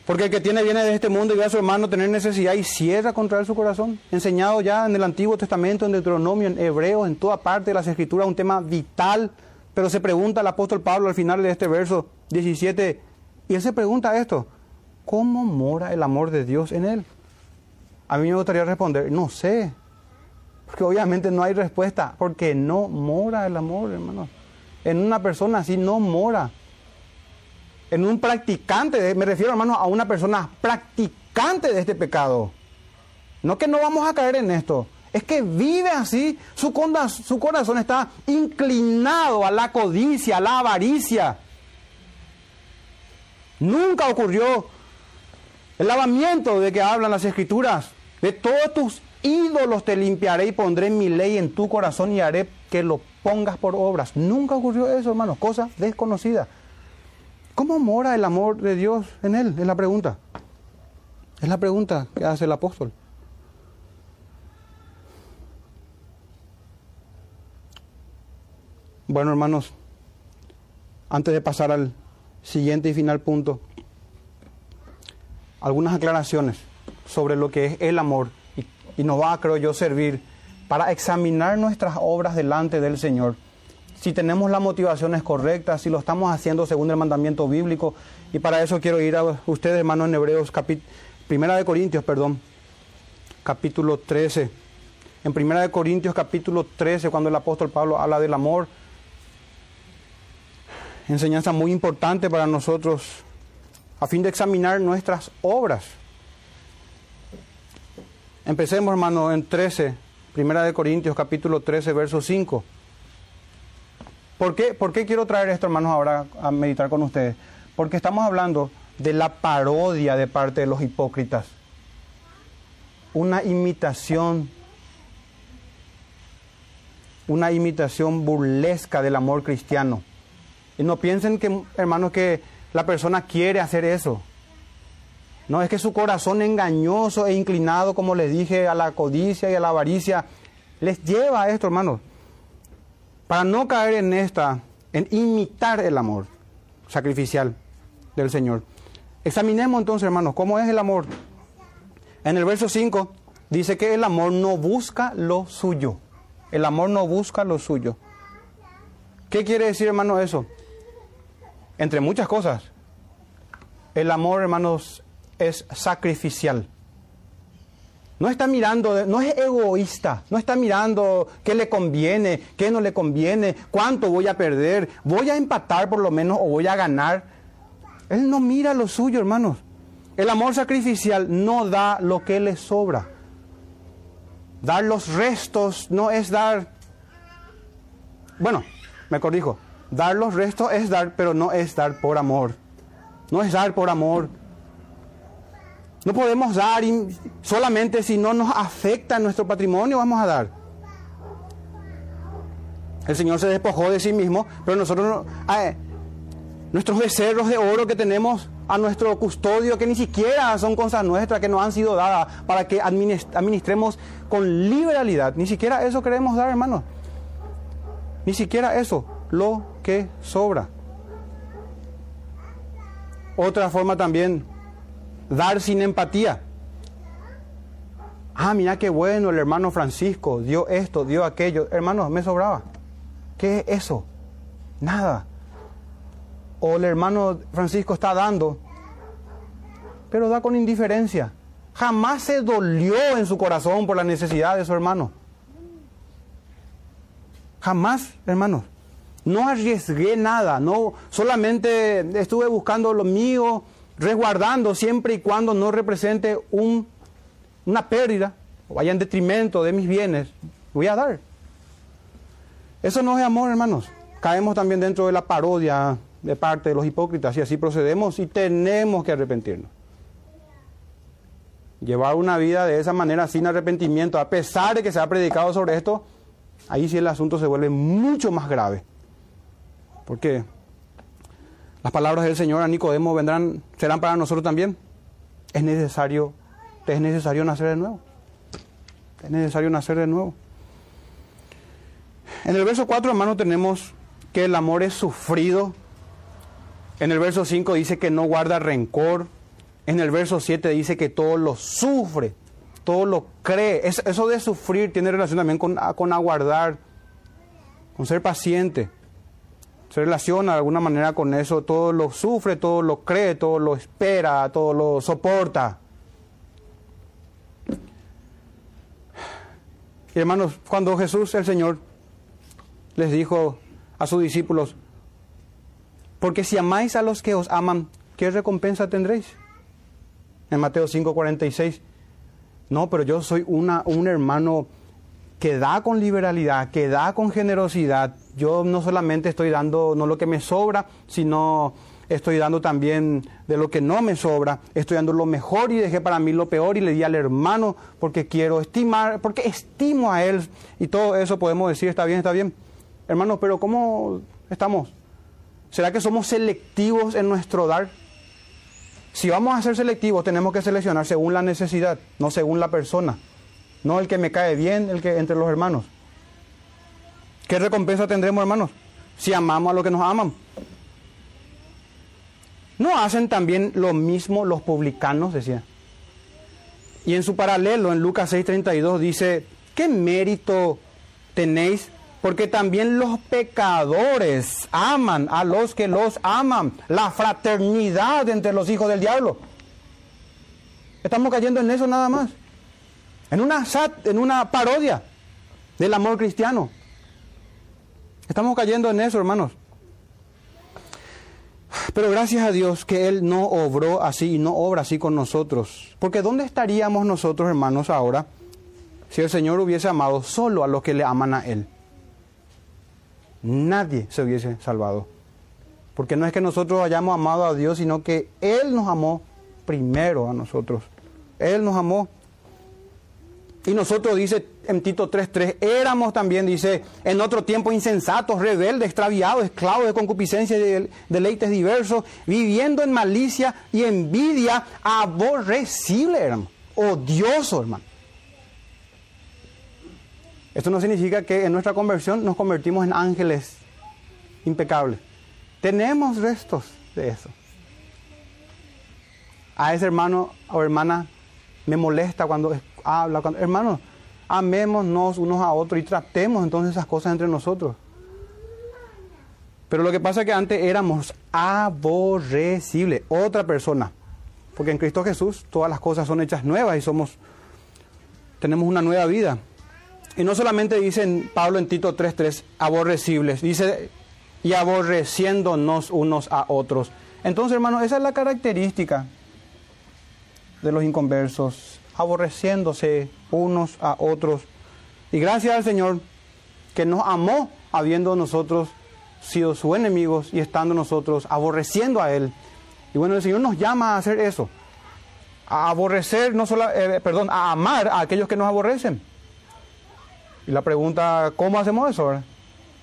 Porque el que tiene viene de este mundo y ve a su hermano tener necesidad y cierra contra él su corazón. Enseñado ya en el Antiguo Testamento, en Deuteronomio, en Hebreos, en toda parte de las Escrituras, un tema vital. Pero se pregunta el apóstol Pablo al final de este verso 17, y él se pregunta esto, ¿cómo mora el amor de Dios en él? A mí me gustaría responder, no sé, porque obviamente no hay respuesta, porque no mora el amor, hermano. En una persona así no mora. En un practicante, me refiero hermano a una persona practicante de este pecado. No que no vamos a caer en esto, es que vive así, su, su corazón está inclinado a la codicia, a la avaricia. Nunca ocurrió el lavamiento de que hablan las escrituras. De todos tus ídolos te limpiaré y pondré mi ley en tu corazón y haré que lo pongas por obras. Nunca ocurrió eso, hermanos, cosa desconocida. ¿Cómo mora el amor de Dios en él? Es la pregunta. Es la pregunta que hace el apóstol. Bueno, hermanos, antes de pasar al siguiente y final punto, algunas aclaraciones sobre lo que es el amor y, nos va, creo yo, servir para examinar nuestras obras delante del Señor. Si tenemos las motivaciones correctas, si lo estamos haciendo según el mandamiento bíblico. Y para eso quiero ir a ustedes, hermanos, en Hebreos, Primera de Corintios, perdón, capítulo 13. En Primera de Corintios, capítulo 13, cuando el apóstol Pablo habla del amor, enseñanza muy importante para nosotros a fin de examinar nuestras obras. Empecemos, hermano, en 13, Primera de Corintios, capítulo 13, verso 5. ¿Por qué, ¿Por qué quiero traer esto, hermanos, ahora a meditar con ustedes? Porque estamos hablando de la parodia de parte de los hipócritas. Una imitación, una imitación burlesca del amor cristiano. Y no piensen que, hermanos, que la persona quiere hacer eso. No, es que su corazón engañoso e inclinado, como les dije, a la codicia y a la avaricia, les lleva a esto, hermanos. Para no caer en esta, en imitar el amor sacrificial del Señor. Examinemos entonces, hermanos, cómo es el amor. En el verso 5 dice que el amor no busca lo suyo. El amor no busca lo suyo. ¿Qué quiere decir, hermano, eso? entre muchas cosas, el amor, hermanos, es sacrificial. No está mirando, no es egoísta, no está mirando qué le conviene, qué no le conviene, cuánto voy a perder, voy a empatar por lo menos o voy a ganar. Él no mira lo suyo, hermanos. El amor sacrificial no da lo que le sobra. Dar los restos no es dar, bueno, me corrijo, Dar los restos es dar, pero no es dar por amor. No es dar por amor. No podemos dar solamente si no nos afecta nuestro patrimonio, vamos a dar. El Señor se despojó de sí mismo, pero nosotros, eh, nuestros becerros de oro que tenemos a nuestro custodio, que ni siquiera son cosas nuestras, que nos han sido dadas para que administremos con liberalidad, ni siquiera eso queremos dar, hermanos. Ni siquiera eso, lo que sobra. Otra forma también, dar sin empatía. Ah, mira qué bueno, el hermano Francisco dio esto, dio aquello. Hermanos, me sobraba. ¿Qué es eso? Nada. O el hermano Francisco está dando, pero da con indiferencia. Jamás se dolió en su corazón por la necesidad de su hermano. Jamás, hermanos. No arriesgué nada, no solamente estuve buscando lo mío, resguardando siempre y cuando no represente un, una pérdida o vaya en detrimento de mis bienes. Voy a dar. Eso no es amor, hermanos. Caemos también dentro de la parodia de parte de los hipócritas y así procedemos y tenemos que arrepentirnos. Llevar una vida de esa manera sin arrepentimiento, a pesar de que se ha predicado sobre esto, ahí sí el asunto se vuelve mucho más grave. Porque las palabras del Señor a Nicodemo vendrán, serán para nosotros también. Es necesario, es necesario nacer de nuevo. Es necesario nacer de nuevo. En el verso 4, hermano, tenemos que el amor es sufrido. En el verso 5 dice que no guarda rencor. En el verso 7 dice que todo lo sufre, todo lo cree. eso de sufrir tiene relación también con, con aguardar, con ser paciente. Se relaciona de alguna manera con eso. Todo lo sufre, todo lo cree, todo lo espera, todo lo soporta. Y hermanos, cuando Jesús, el Señor, les dijo a sus discípulos, porque si amáis a los que os aman, ¿qué recompensa tendréis? En Mateo 5:46, no, pero yo soy una, un hermano que da con liberalidad, que da con generosidad. Yo no solamente estoy dando no lo que me sobra, sino estoy dando también de lo que no me sobra, estoy dando lo mejor y dejé para mí lo peor y le di al hermano porque quiero estimar, porque estimo a él y todo eso podemos decir, está bien, está bien. Hermanos, pero ¿cómo estamos? ¿Será que somos selectivos en nuestro dar? Si vamos a ser selectivos, tenemos que seleccionar según la necesidad, no según la persona. No el que me cae bien, el que entre los hermanos. ¿Qué recompensa tendremos, hermanos? Si amamos a los que nos aman. ¿No hacen también lo mismo los publicanos? Decía. Y en su paralelo, en Lucas 6:32, dice, ¿qué mérito tenéis porque también los pecadores aman a los que los aman. La fraternidad entre los hijos del diablo. Estamos cayendo en eso nada más. En una, en una parodia del amor cristiano. Estamos cayendo en eso, hermanos. Pero gracias a Dios que Él no obró así y no obra así con nosotros. Porque ¿dónde estaríamos nosotros, hermanos, ahora si el Señor hubiese amado solo a los que le aman a Él? nadie se hubiese salvado. Porque no es que nosotros hayamos amado a Dios, sino que Él nos amó primero a nosotros. Él nos amó. Y nosotros, dice en Tito 3.3, éramos también, dice, en otro tiempo insensatos, rebeldes, extraviados, esclavos de concupiscencia y de deleites diversos, viviendo en malicia y envidia, aborrecible, hermano, odioso, hermano. Esto no significa que en nuestra conversión nos convertimos en ángeles impecables. Tenemos restos de eso. A ese hermano o hermana me molesta cuando habla. Cuando, hermanos, amémonos unos a otros y tratemos entonces esas cosas entre nosotros. Pero lo que pasa es que antes éramos aborrecibles, otra persona. Porque en Cristo Jesús todas las cosas son hechas nuevas y somos tenemos una nueva vida. Y no solamente dice Pablo en Tito 3.3, aborrecibles, dice, y aborreciéndonos unos a otros. Entonces, hermano, esa es la característica de los inconversos, aborreciéndose unos a otros. Y gracias al Señor que nos amó habiendo nosotros sido sus enemigos y estando nosotros aborreciendo a Él. Y bueno, el Señor nos llama a hacer eso. a aborrecer, no solo, eh, perdón, a amar a aquellos que nos aborrecen. Y la pregunta, ¿cómo hacemos eso?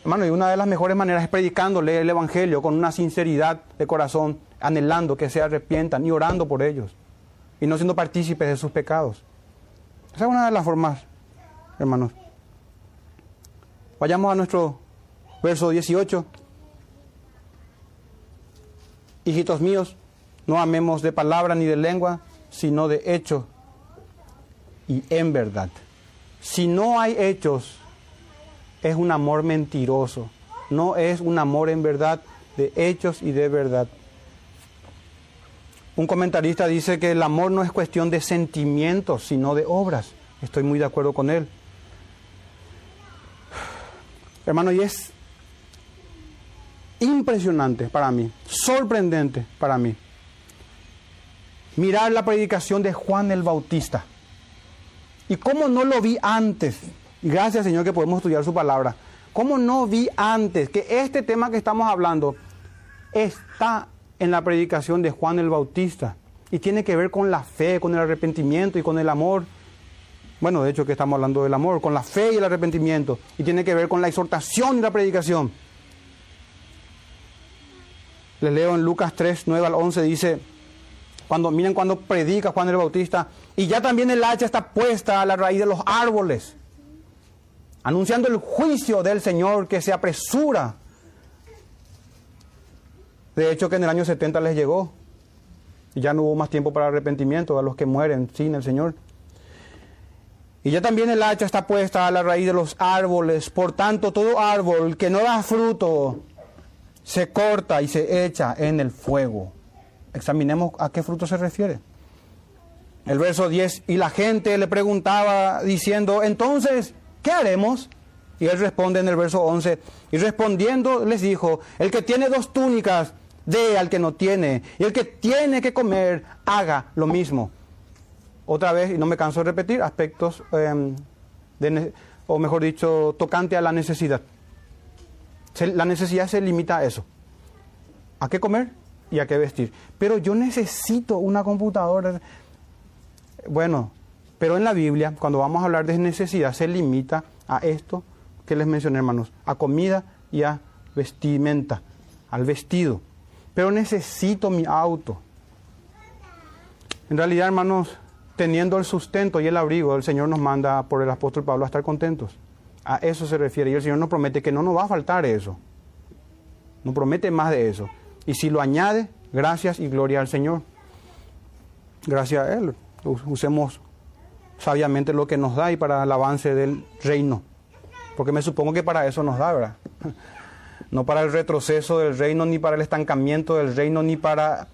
Hermano, y una de las mejores maneras es predicándole el Evangelio con una sinceridad de corazón, anhelando que se arrepientan y orando por ellos, y no siendo partícipes de sus pecados. Esa es una de las formas, hermanos. Vayamos a nuestro verso 18. Hijitos míos, no amemos de palabra ni de lengua, sino de hecho y en verdad. Si no hay hechos, es un amor mentiroso. No es un amor en verdad de hechos y de verdad. Un comentarista dice que el amor no es cuestión de sentimientos, sino de obras. Estoy muy de acuerdo con él. Hermano, y es impresionante para mí, sorprendente para mí, mirar la predicación de Juan el Bautista. Y cómo no lo vi antes. Gracias Señor que podemos estudiar su palabra. ¿Cómo no vi antes que este tema que estamos hablando está en la predicación de Juan el Bautista? Y tiene que ver con la fe, con el arrepentimiento y con el amor. Bueno, de hecho que estamos hablando del amor, con la fe y el arrepentimiento. Y tiene que ver con la exhortación y la predicación. Les leo en Lucas 3, 9 al 11, dice, cuando, miren cuando predica Juan el Bautista, y ya también el hacha está puesta a la raíz de los árboles, anunciando el juicio del Señor que se apresura. De hecho que en el año 70 les llegó, y ya no hubo más tiempo para arrepentimiento a los que mueren sin el Señor. Y ya también el hacha está puesta a la raíz de los árboles. Por tanto, todo árbol que no da fruto se corta y se echa en el fuego. Examinemos a qué fruto se refiere. El verso 10, y la gente le preguntaba diciendo, entonces, ¿qué haremos? Y él responde en el verso 11, y respondiendo les dijo, el que tiene dos túnicas, dé al que no tiene, y el que tiene que comer, haga lo mismo otra vez, y no me canso de repetir, aspectos, em, o mejor dicho, tocante a la necesidad. la necesidad se limita a eso. ¿A qué comer y a qué vestir? Pero yo necesito una computadora. Bueno, pero en la Biblia, cuando vamos a hablar de necesidad, se limita a esto que les mencioné, hermanos, a comida y a vestimenta, al vestido. Pero necesito mi auto. En realidad, hermanos, teniendo el sustento y el abrigo, el Señor nos manda por el apóstol Pablo a estar contentos. A eso se refiere. Y el Señor nos promete que no nos va a faltar eso. No promete más de eso. Y si lo añade, gracias y gloria al Señor. Gracias a Él. Usemos sabiamente lo que nos da y para el avance del reino. Porque me supongo que para eso nos da, ¿verdad? No para el retroceso del reino, ni para el estancamiento del reino, ni para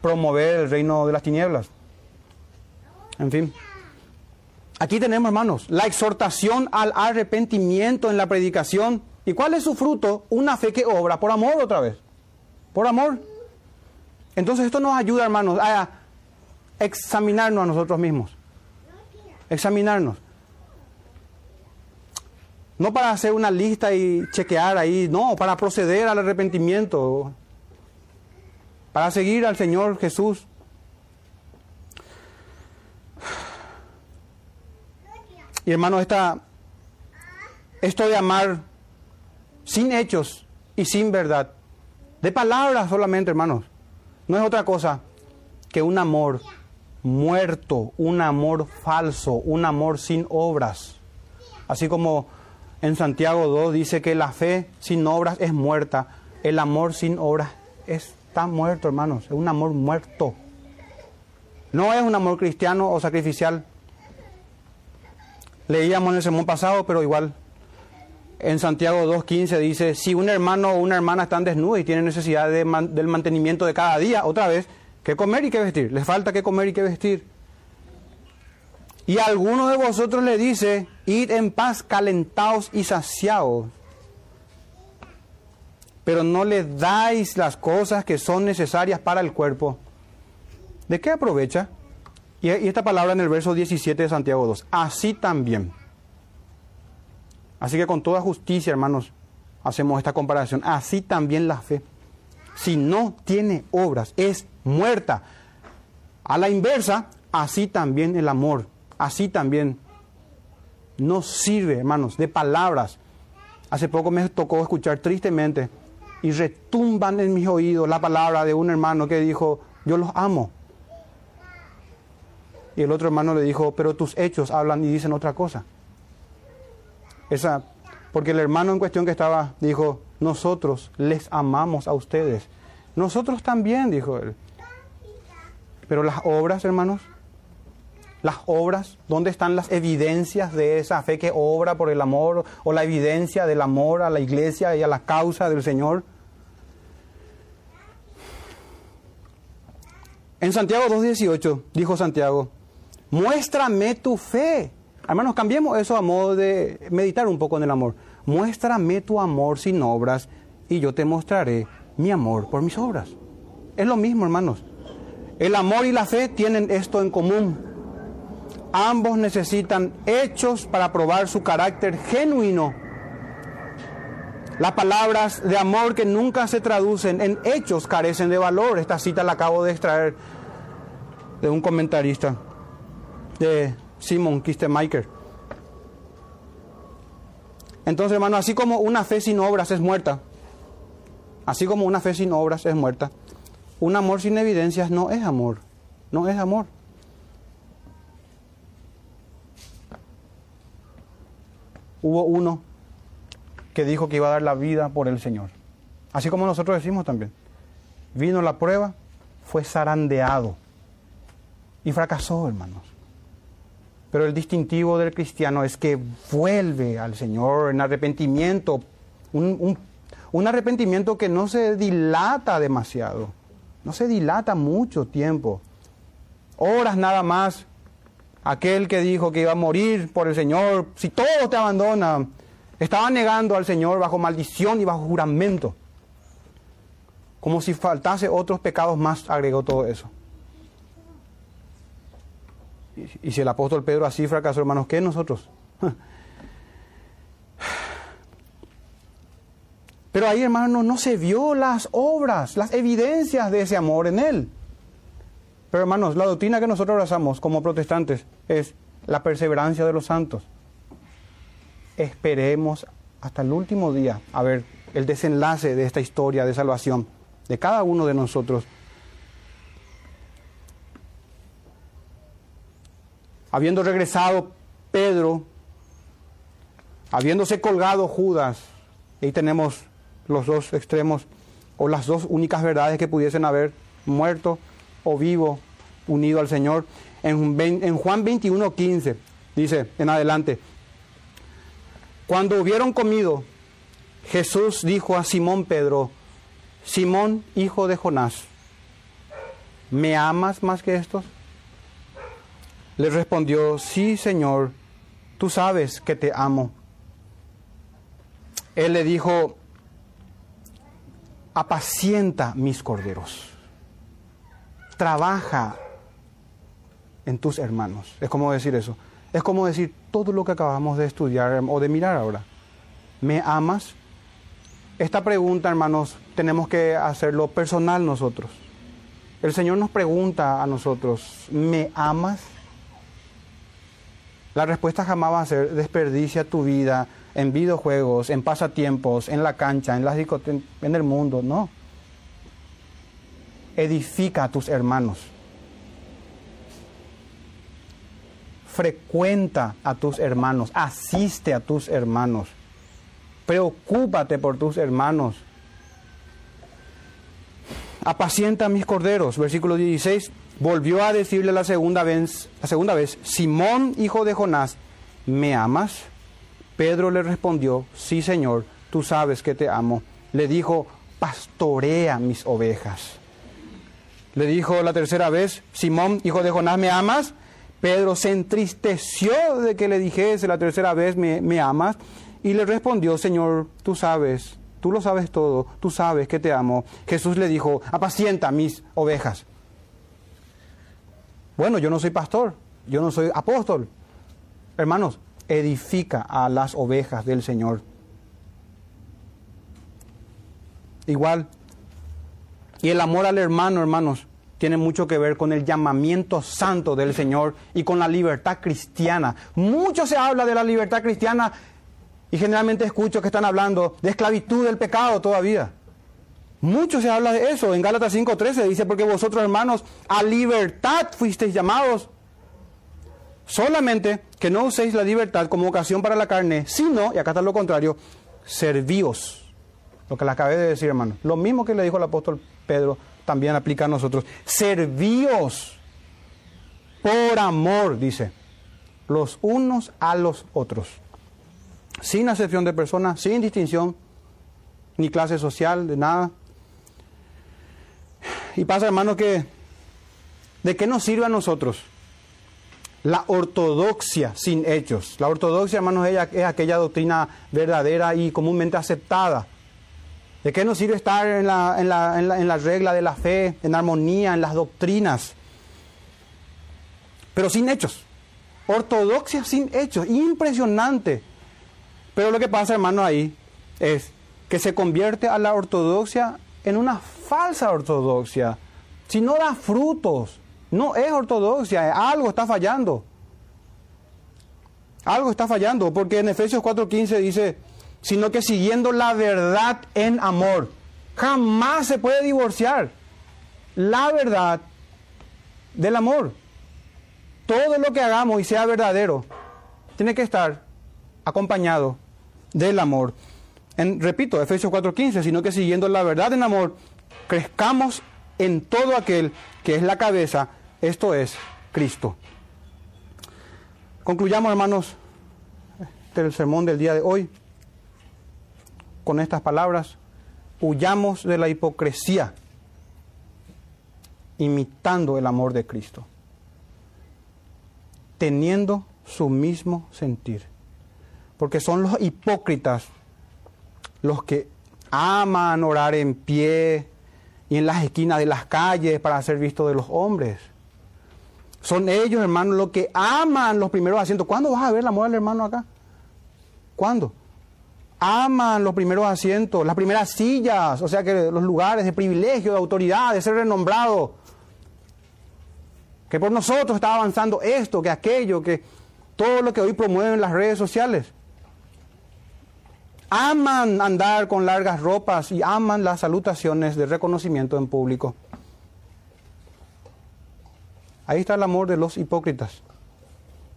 promover el reino de las tinieblas. En fin. Aquí tenemos, hermanos, la exhortación al arrepentimiento en la predicación. ¿Y cuál es su fruto? Una fe que obra por amor otra vez. Por amor. Entonces esto nos ayuda, hermanos, a examinarnos a nosotros mismos. Examinarnos. No para hacer una lista y chequear ahí, no, para proceder al arrepentimiento. Para seguir al Señor Jesús Y hermano, esta, esto de amar sin hechos y sin verdad, de palabras solamente, hermanos, no es otra cosa que un amor muerto, un amor falso, un amor sin obras. Así como en Santiago 2 dice que la fe sin obras es muerta, el amor sin obras está muerto, hermanos, es un amor muerto. No es un amor cristiano o sacrificial, Leíamos en el sermón pasado, pero igual en Santiago 2.15 dice, si un hermano o una hermana están desnudos y tienen necesidad de del mantenimiento de cada día, otra vez, ¿qué comer y qué vestir? Les falta qué comer y qué vestir. Y alguno de vosotros le dice, id en paz calentados y saciados, pero no le dais las cosas que son necesarias para el cuerpo. ¿De qué aprovecha? Y, esta palabra en el verso 17 de Santiago 2, así también. Así que con toda justicia, hermanos, hacemos esta comparación. Así también la fe, si no tiene obras, es muerta. A la inversa, así también el amor, así también no sirve, hermanos, de palabras. Hace poco me tocó escuchar tristemente y retumban en mis oídos la palabra de un hermano que dijo, yo los amo. Y el otro hermano le dijo, pero tus hechos hablan y dicen otra cosa. Esa, porque el hermano en cuestión que estaba dijo, nosotros les amamos a ustedes. Nosotros también, dijo él. Pero las obras, hermanos, las obras, ¿dónde están las evidencias de esa fe que obra por el amor o la evidencia del amor a la iglesia y a la causa del Señor? En Santiago 2.18 dijo Santiago, muéstrame tu fe. Hermanos, cambiemos eso a modo de meditar un poco en el amor. Muéstrame tu amor sin obras y yo te mostraré mi amor por mis obras. Es lo mismo, hermanos. El amor y la fe tienen esto en común. Ambos necesitan hechos para probar su carácter genuino. Las palabras de amor que nunca se traducen en hechos carecen de valor. Esta cita la acabo de extraer de un comentarista, de Simon Kistemaker. Entonces, hermano, así como una fe sin obras es muerta, así como una fe sin obras es muerta, un amor sin evidencias no es amor, no es amor. Hubo uno que dijo que iba a dar la vida por el Señor. Así como nosotros decimos también. Vino la prueba, fue zarandeado y fracasó, hermanos. Pero el distintivo del cristiano es que vuelve al Señor en arrepentimiento, un, un arrepentimiento que no se dilata demasiado, no se dilata mucho tiempo, horas nada más. Aquel que dijo que iba a morir por el Señor, si todos te abandonan, estaba negando al Señor bajo maldición y bajo juramento. Como si faltase otros pecados más, agregó todo eso. Y, si el apóstol Pedro así fracasó, hermanos, ¿qué nosotros? Pero ahí, hermanos, no se vio las obras, las evidencias de ese amor en él. Pero, hermanos, la doctrina que nosotros abrazamos como protestantes es la perseverancia de los santos. Esperemos hasta el último día a ver el desenlace de esta historia de salvación de cada uno de nosotros habiendo regresado Pedro, habiéndose colgado Judas, ahí tenemos los dos extremos o las dos únicas verdades que pudiesen haber muerto o vivo unido al Señor. En, Juan 21, 15 dice en adelante, cuando hubieron comido, Jesús dijo a Simón Pedro, Simón, hijo de Jonás, ¿me amas más que estos? Le respondió, sí, Señor, tú sabes que te amo. Él le dijo, apacienta mis corderos, trabaja en tus hermanos. Es como decir eso. Es como decir todo lo que acabamos de estudiar o de mirar ahora. ¿Me amas? Esta pregunta, hermanos, tenemos que hacerlo personal nosotros. El Señor nos pregunta a nosotros, ¿me amas? La respuesta jamás va a ser desperdicia tu vida en videojuegos, en pasatiempos, en la cancha, en, las en el mundo. No. Edifica a tus hermanos. Frecuenta a tus hermanos. Asiste a tus hermanos. Preocúpate por tus hermanos. Apacienta mis corderos. Versículo 16 volvió a decirle la segunda vez, la segunda vez, Simón, hijo de Jonás, ¿me amas? Pedro le respondió, sí, Señor, tú sabes que te amo. Le dijo, pastorea mis ovejas. Le dijo la tercera vez, Simón, hijo de Jonás, ¿me amas? Pedro se entristeció de que le dijese la tercera vez, ¿me, amas? Y le respondió, Señor, tú sabes, tú lo sabes todo, tú sabes que te amo. Jesús le dijo, apacienta mis ovejas. Bueno, yo no soy pastor, yo no soy apóstol. Hermanos, edifica a las ovejas del Señor. Igual. Y el amor al hermano, hermanos, tiene mucho que ver con el llamamiento santo del Señor y con la libertad cristiana. Mucho se habla de la libertad cristiana y generalmente escucho que están hablando de esclavitud del pecado todavía. Mucho se habla de eso. En Gálatas 5:13 dice, porque vosotros hermanos a libertad fuisteis llamados. Solamente que no uséis la libertad como ocasión para la carne, sino, y acá está lo contrario, servíos. Lo que le acabé de decir, hermano. Lo mismo que le dijo el apóstol Pedro también aplica a nosotros. Servíos por amor, dice, los unos a los otros. Sin acepción de personas, sin distinción, ni clase social, de nada. Y pasa, hermano, que ¿de qué nos sirve a nosotros? La ortodoxia sin hechos. La ortodoxia, hermanos, es aquella doctrina verdadera y comúnmente aceptada ¿De qué nos sirve estar en la, regla de la fe, en armonía, en las doctrinas? Pero sin hechos. Ortodoxia sin hechos. Impresionante. Pero lo que pasa, hermano, ahí es que se convierte a la ortodoxia en una falsa ortodoxia. Si no da frutos, no es ortodoxia, algo está fallando. Algo está fallando, porque en Efesios 4:15 dice, sino que siguiendo la verdad en amor. Jamás se puede divorciar la verdad del amor. Todo lo que hagamos y sea verdadero tiene que estar acompañado del amor. En, repito, Efesios 4:15, sino que siguiendo la verdad en amor, crezcamos en todo aquel que es la cabeza, esto es Cristo. Concluyamos, hermanos, el sermón del día de hoy con estas palabras, huyamos de la hipocresía, imitando el amor de Cristo, teniendo su mismo sentir. Porque son los hipócritas los que aman orar en pie y en las esquinas de las calles para ser vistos de los hombres. Son ellos, hermanos, los que aman los primeros asientos. ¿Cuándo vas a ver la moda hermano acá? ¿Cuándo? Aman los primeros asientos, las primeras sillas, o sea que los lugares de privilegio, de autoridad, de ser renombrado. Que por nosotros está avanzando esto, que aquello, que todo lo que hoy promueven las redes sociales. Aman andar con largas ropas y aman las salutaciones de reconocimiento en público. Ahí está el amor de los hipócritas.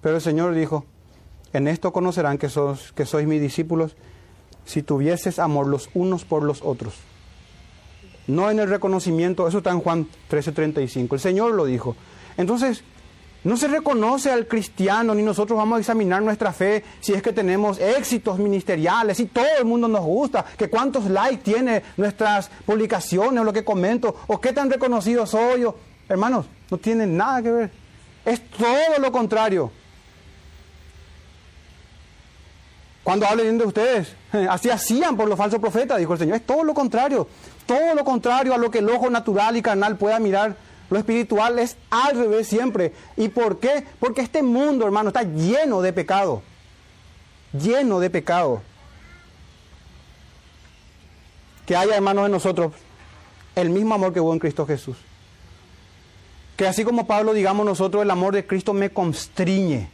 Pero el Señor dijo, en esto conocerán que, que sois mis discípulos si tuvieses amor los unos por los otros. No en el reconocimiento, eso está en Juan 13:35, el Señor lo dijo. Entonces, no se reconoce al cristiano, ni nosotros vamos a examinar nuestra fe si es que tenemos éxitos ministeriales, y todo el mundo nos gusta, que cuántos likes tiene nuestras publicaciones o lo que comento, o qué tan reconocido soy yo. Hermanos, no tiene nada que ver. Es todo lo contrario. Cuando hablen de ustedes, así hacían por los falsos profetas, dijo el Señor. Es todo lo contrario, todo lo contrario a lo que el ojo natural y carnal pueda mirar. Lo espiritual es al revés siempre. ¿Y por qué? Porque este mundo, hermano, está lleno de pecado. Lleno de pecado. Que haya, hermanos, en nosotros el mismo amor que hubo en Cristo Jesús. Que así como Pablo, digamos nosotros, el amor de Cristo me constriñe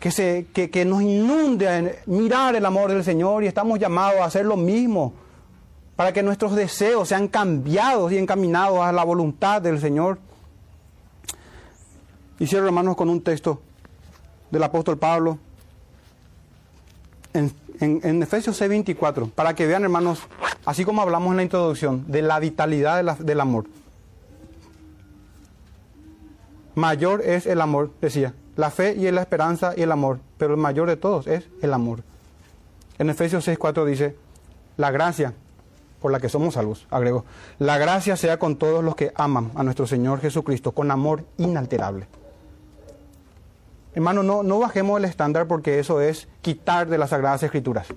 que, se, que, nos inunde mirar el amor del Señor y estamos llamados a hacer lo mismo para que nuestros deseos sean cambiados y encaminados a la voluntad del Señor. Y cierro, hermanos, con un texto del apóstol Pablo en, en, Efesios 6:24, para que vean, hermanos, así como hablamos en la introducción, de la vitalidad del amor. Mayor es el amor, decía, la fe y la esperanza y el amor, pero el mayor de todos es el amor. En Efesios 6:4 dice, la gracia por la que somos salvos, agregó, la gracia sea con todos los que aman a nuestro Señor Jesucristo con amor inalterable. Hermano, no, no bajemos el estándar porque eso es quitar de las Sagradas Escrituras.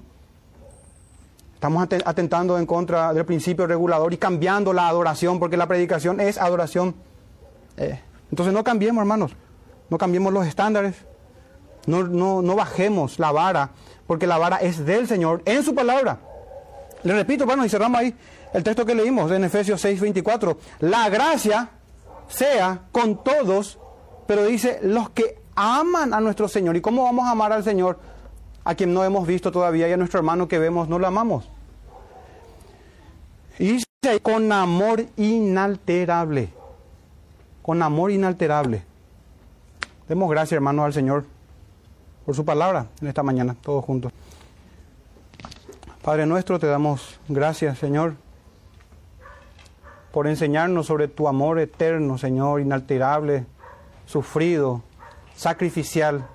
Estamos atentando en contra del principio regulador y cambiando la adoración porque la predicación es adoración. Eh, entonces no cambiemos, hermanos no cambiemos los estándares, no, no, bajemos la vara, porque la vara es del Señor en su palabra. Le repito, bueno, y cerramos ahí el texto que leímos en Efesios 6:24. La gracia sea con todos, pero dice los que aman a nuestro Señor. ¿Y cómo vamos a amar al Señor a quien no hemos visto todavía y a nuestro hermano que vemos no lo amamos? Y dice con amor inalterable, con amor inalterable. Demos gracias, hermanos, al Señor por su palabra en esta mañana, todos juntos. Padre nuestro, te damos gracias, Señor, por enseñarnos sobre tu amor eterno, Señor, inalterable, sufrido, sacrificial,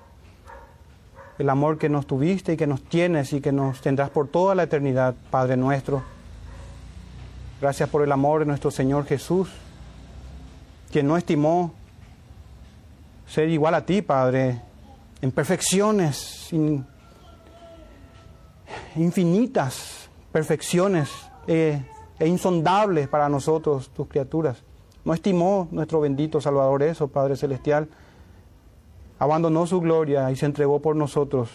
el amor que nos tuviste y que nos tienes y que nos tendrás por toda la eternidad, Padre nuestro. Gracias por el amor de nuestro Señor Jesús, quien no estimó ser igual a ti, Padre, en perfecciones infinitas, perfecciones eh, e insondables para nosotros, tus criaturas. No estimó nuestro bendito Salvador eso, Padre Celestial. Abandonó su gloria y se entregó por nosotros.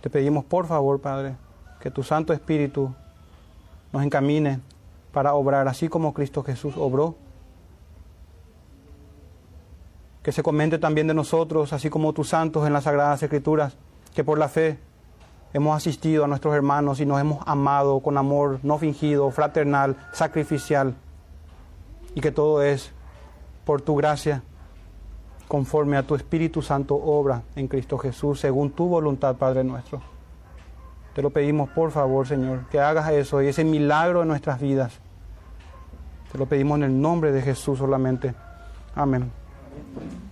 Te pedimos por favor, Padre, que tu Santo Espíritu nos encamine para obrar así como Cristo Jesús obró que se comente también de nosotros, así como tus santos en las Sagradas Escrituras, que por la fe hemos asistido a nuestros hermanos y nos hemos amado con amor no fingido, fraternal, sacrificial, y que todo es por tu gracia, conforme a tu Espíritu Santo obra en Cristo Jesús, según tu voluntad, Padre nuestro. Te lo pedimos por favor, Señor, que hagas eso y ese milagro en nuestras vidas. Te lo pedimos en el nombre de Jesús solamente. Amén. Thank you.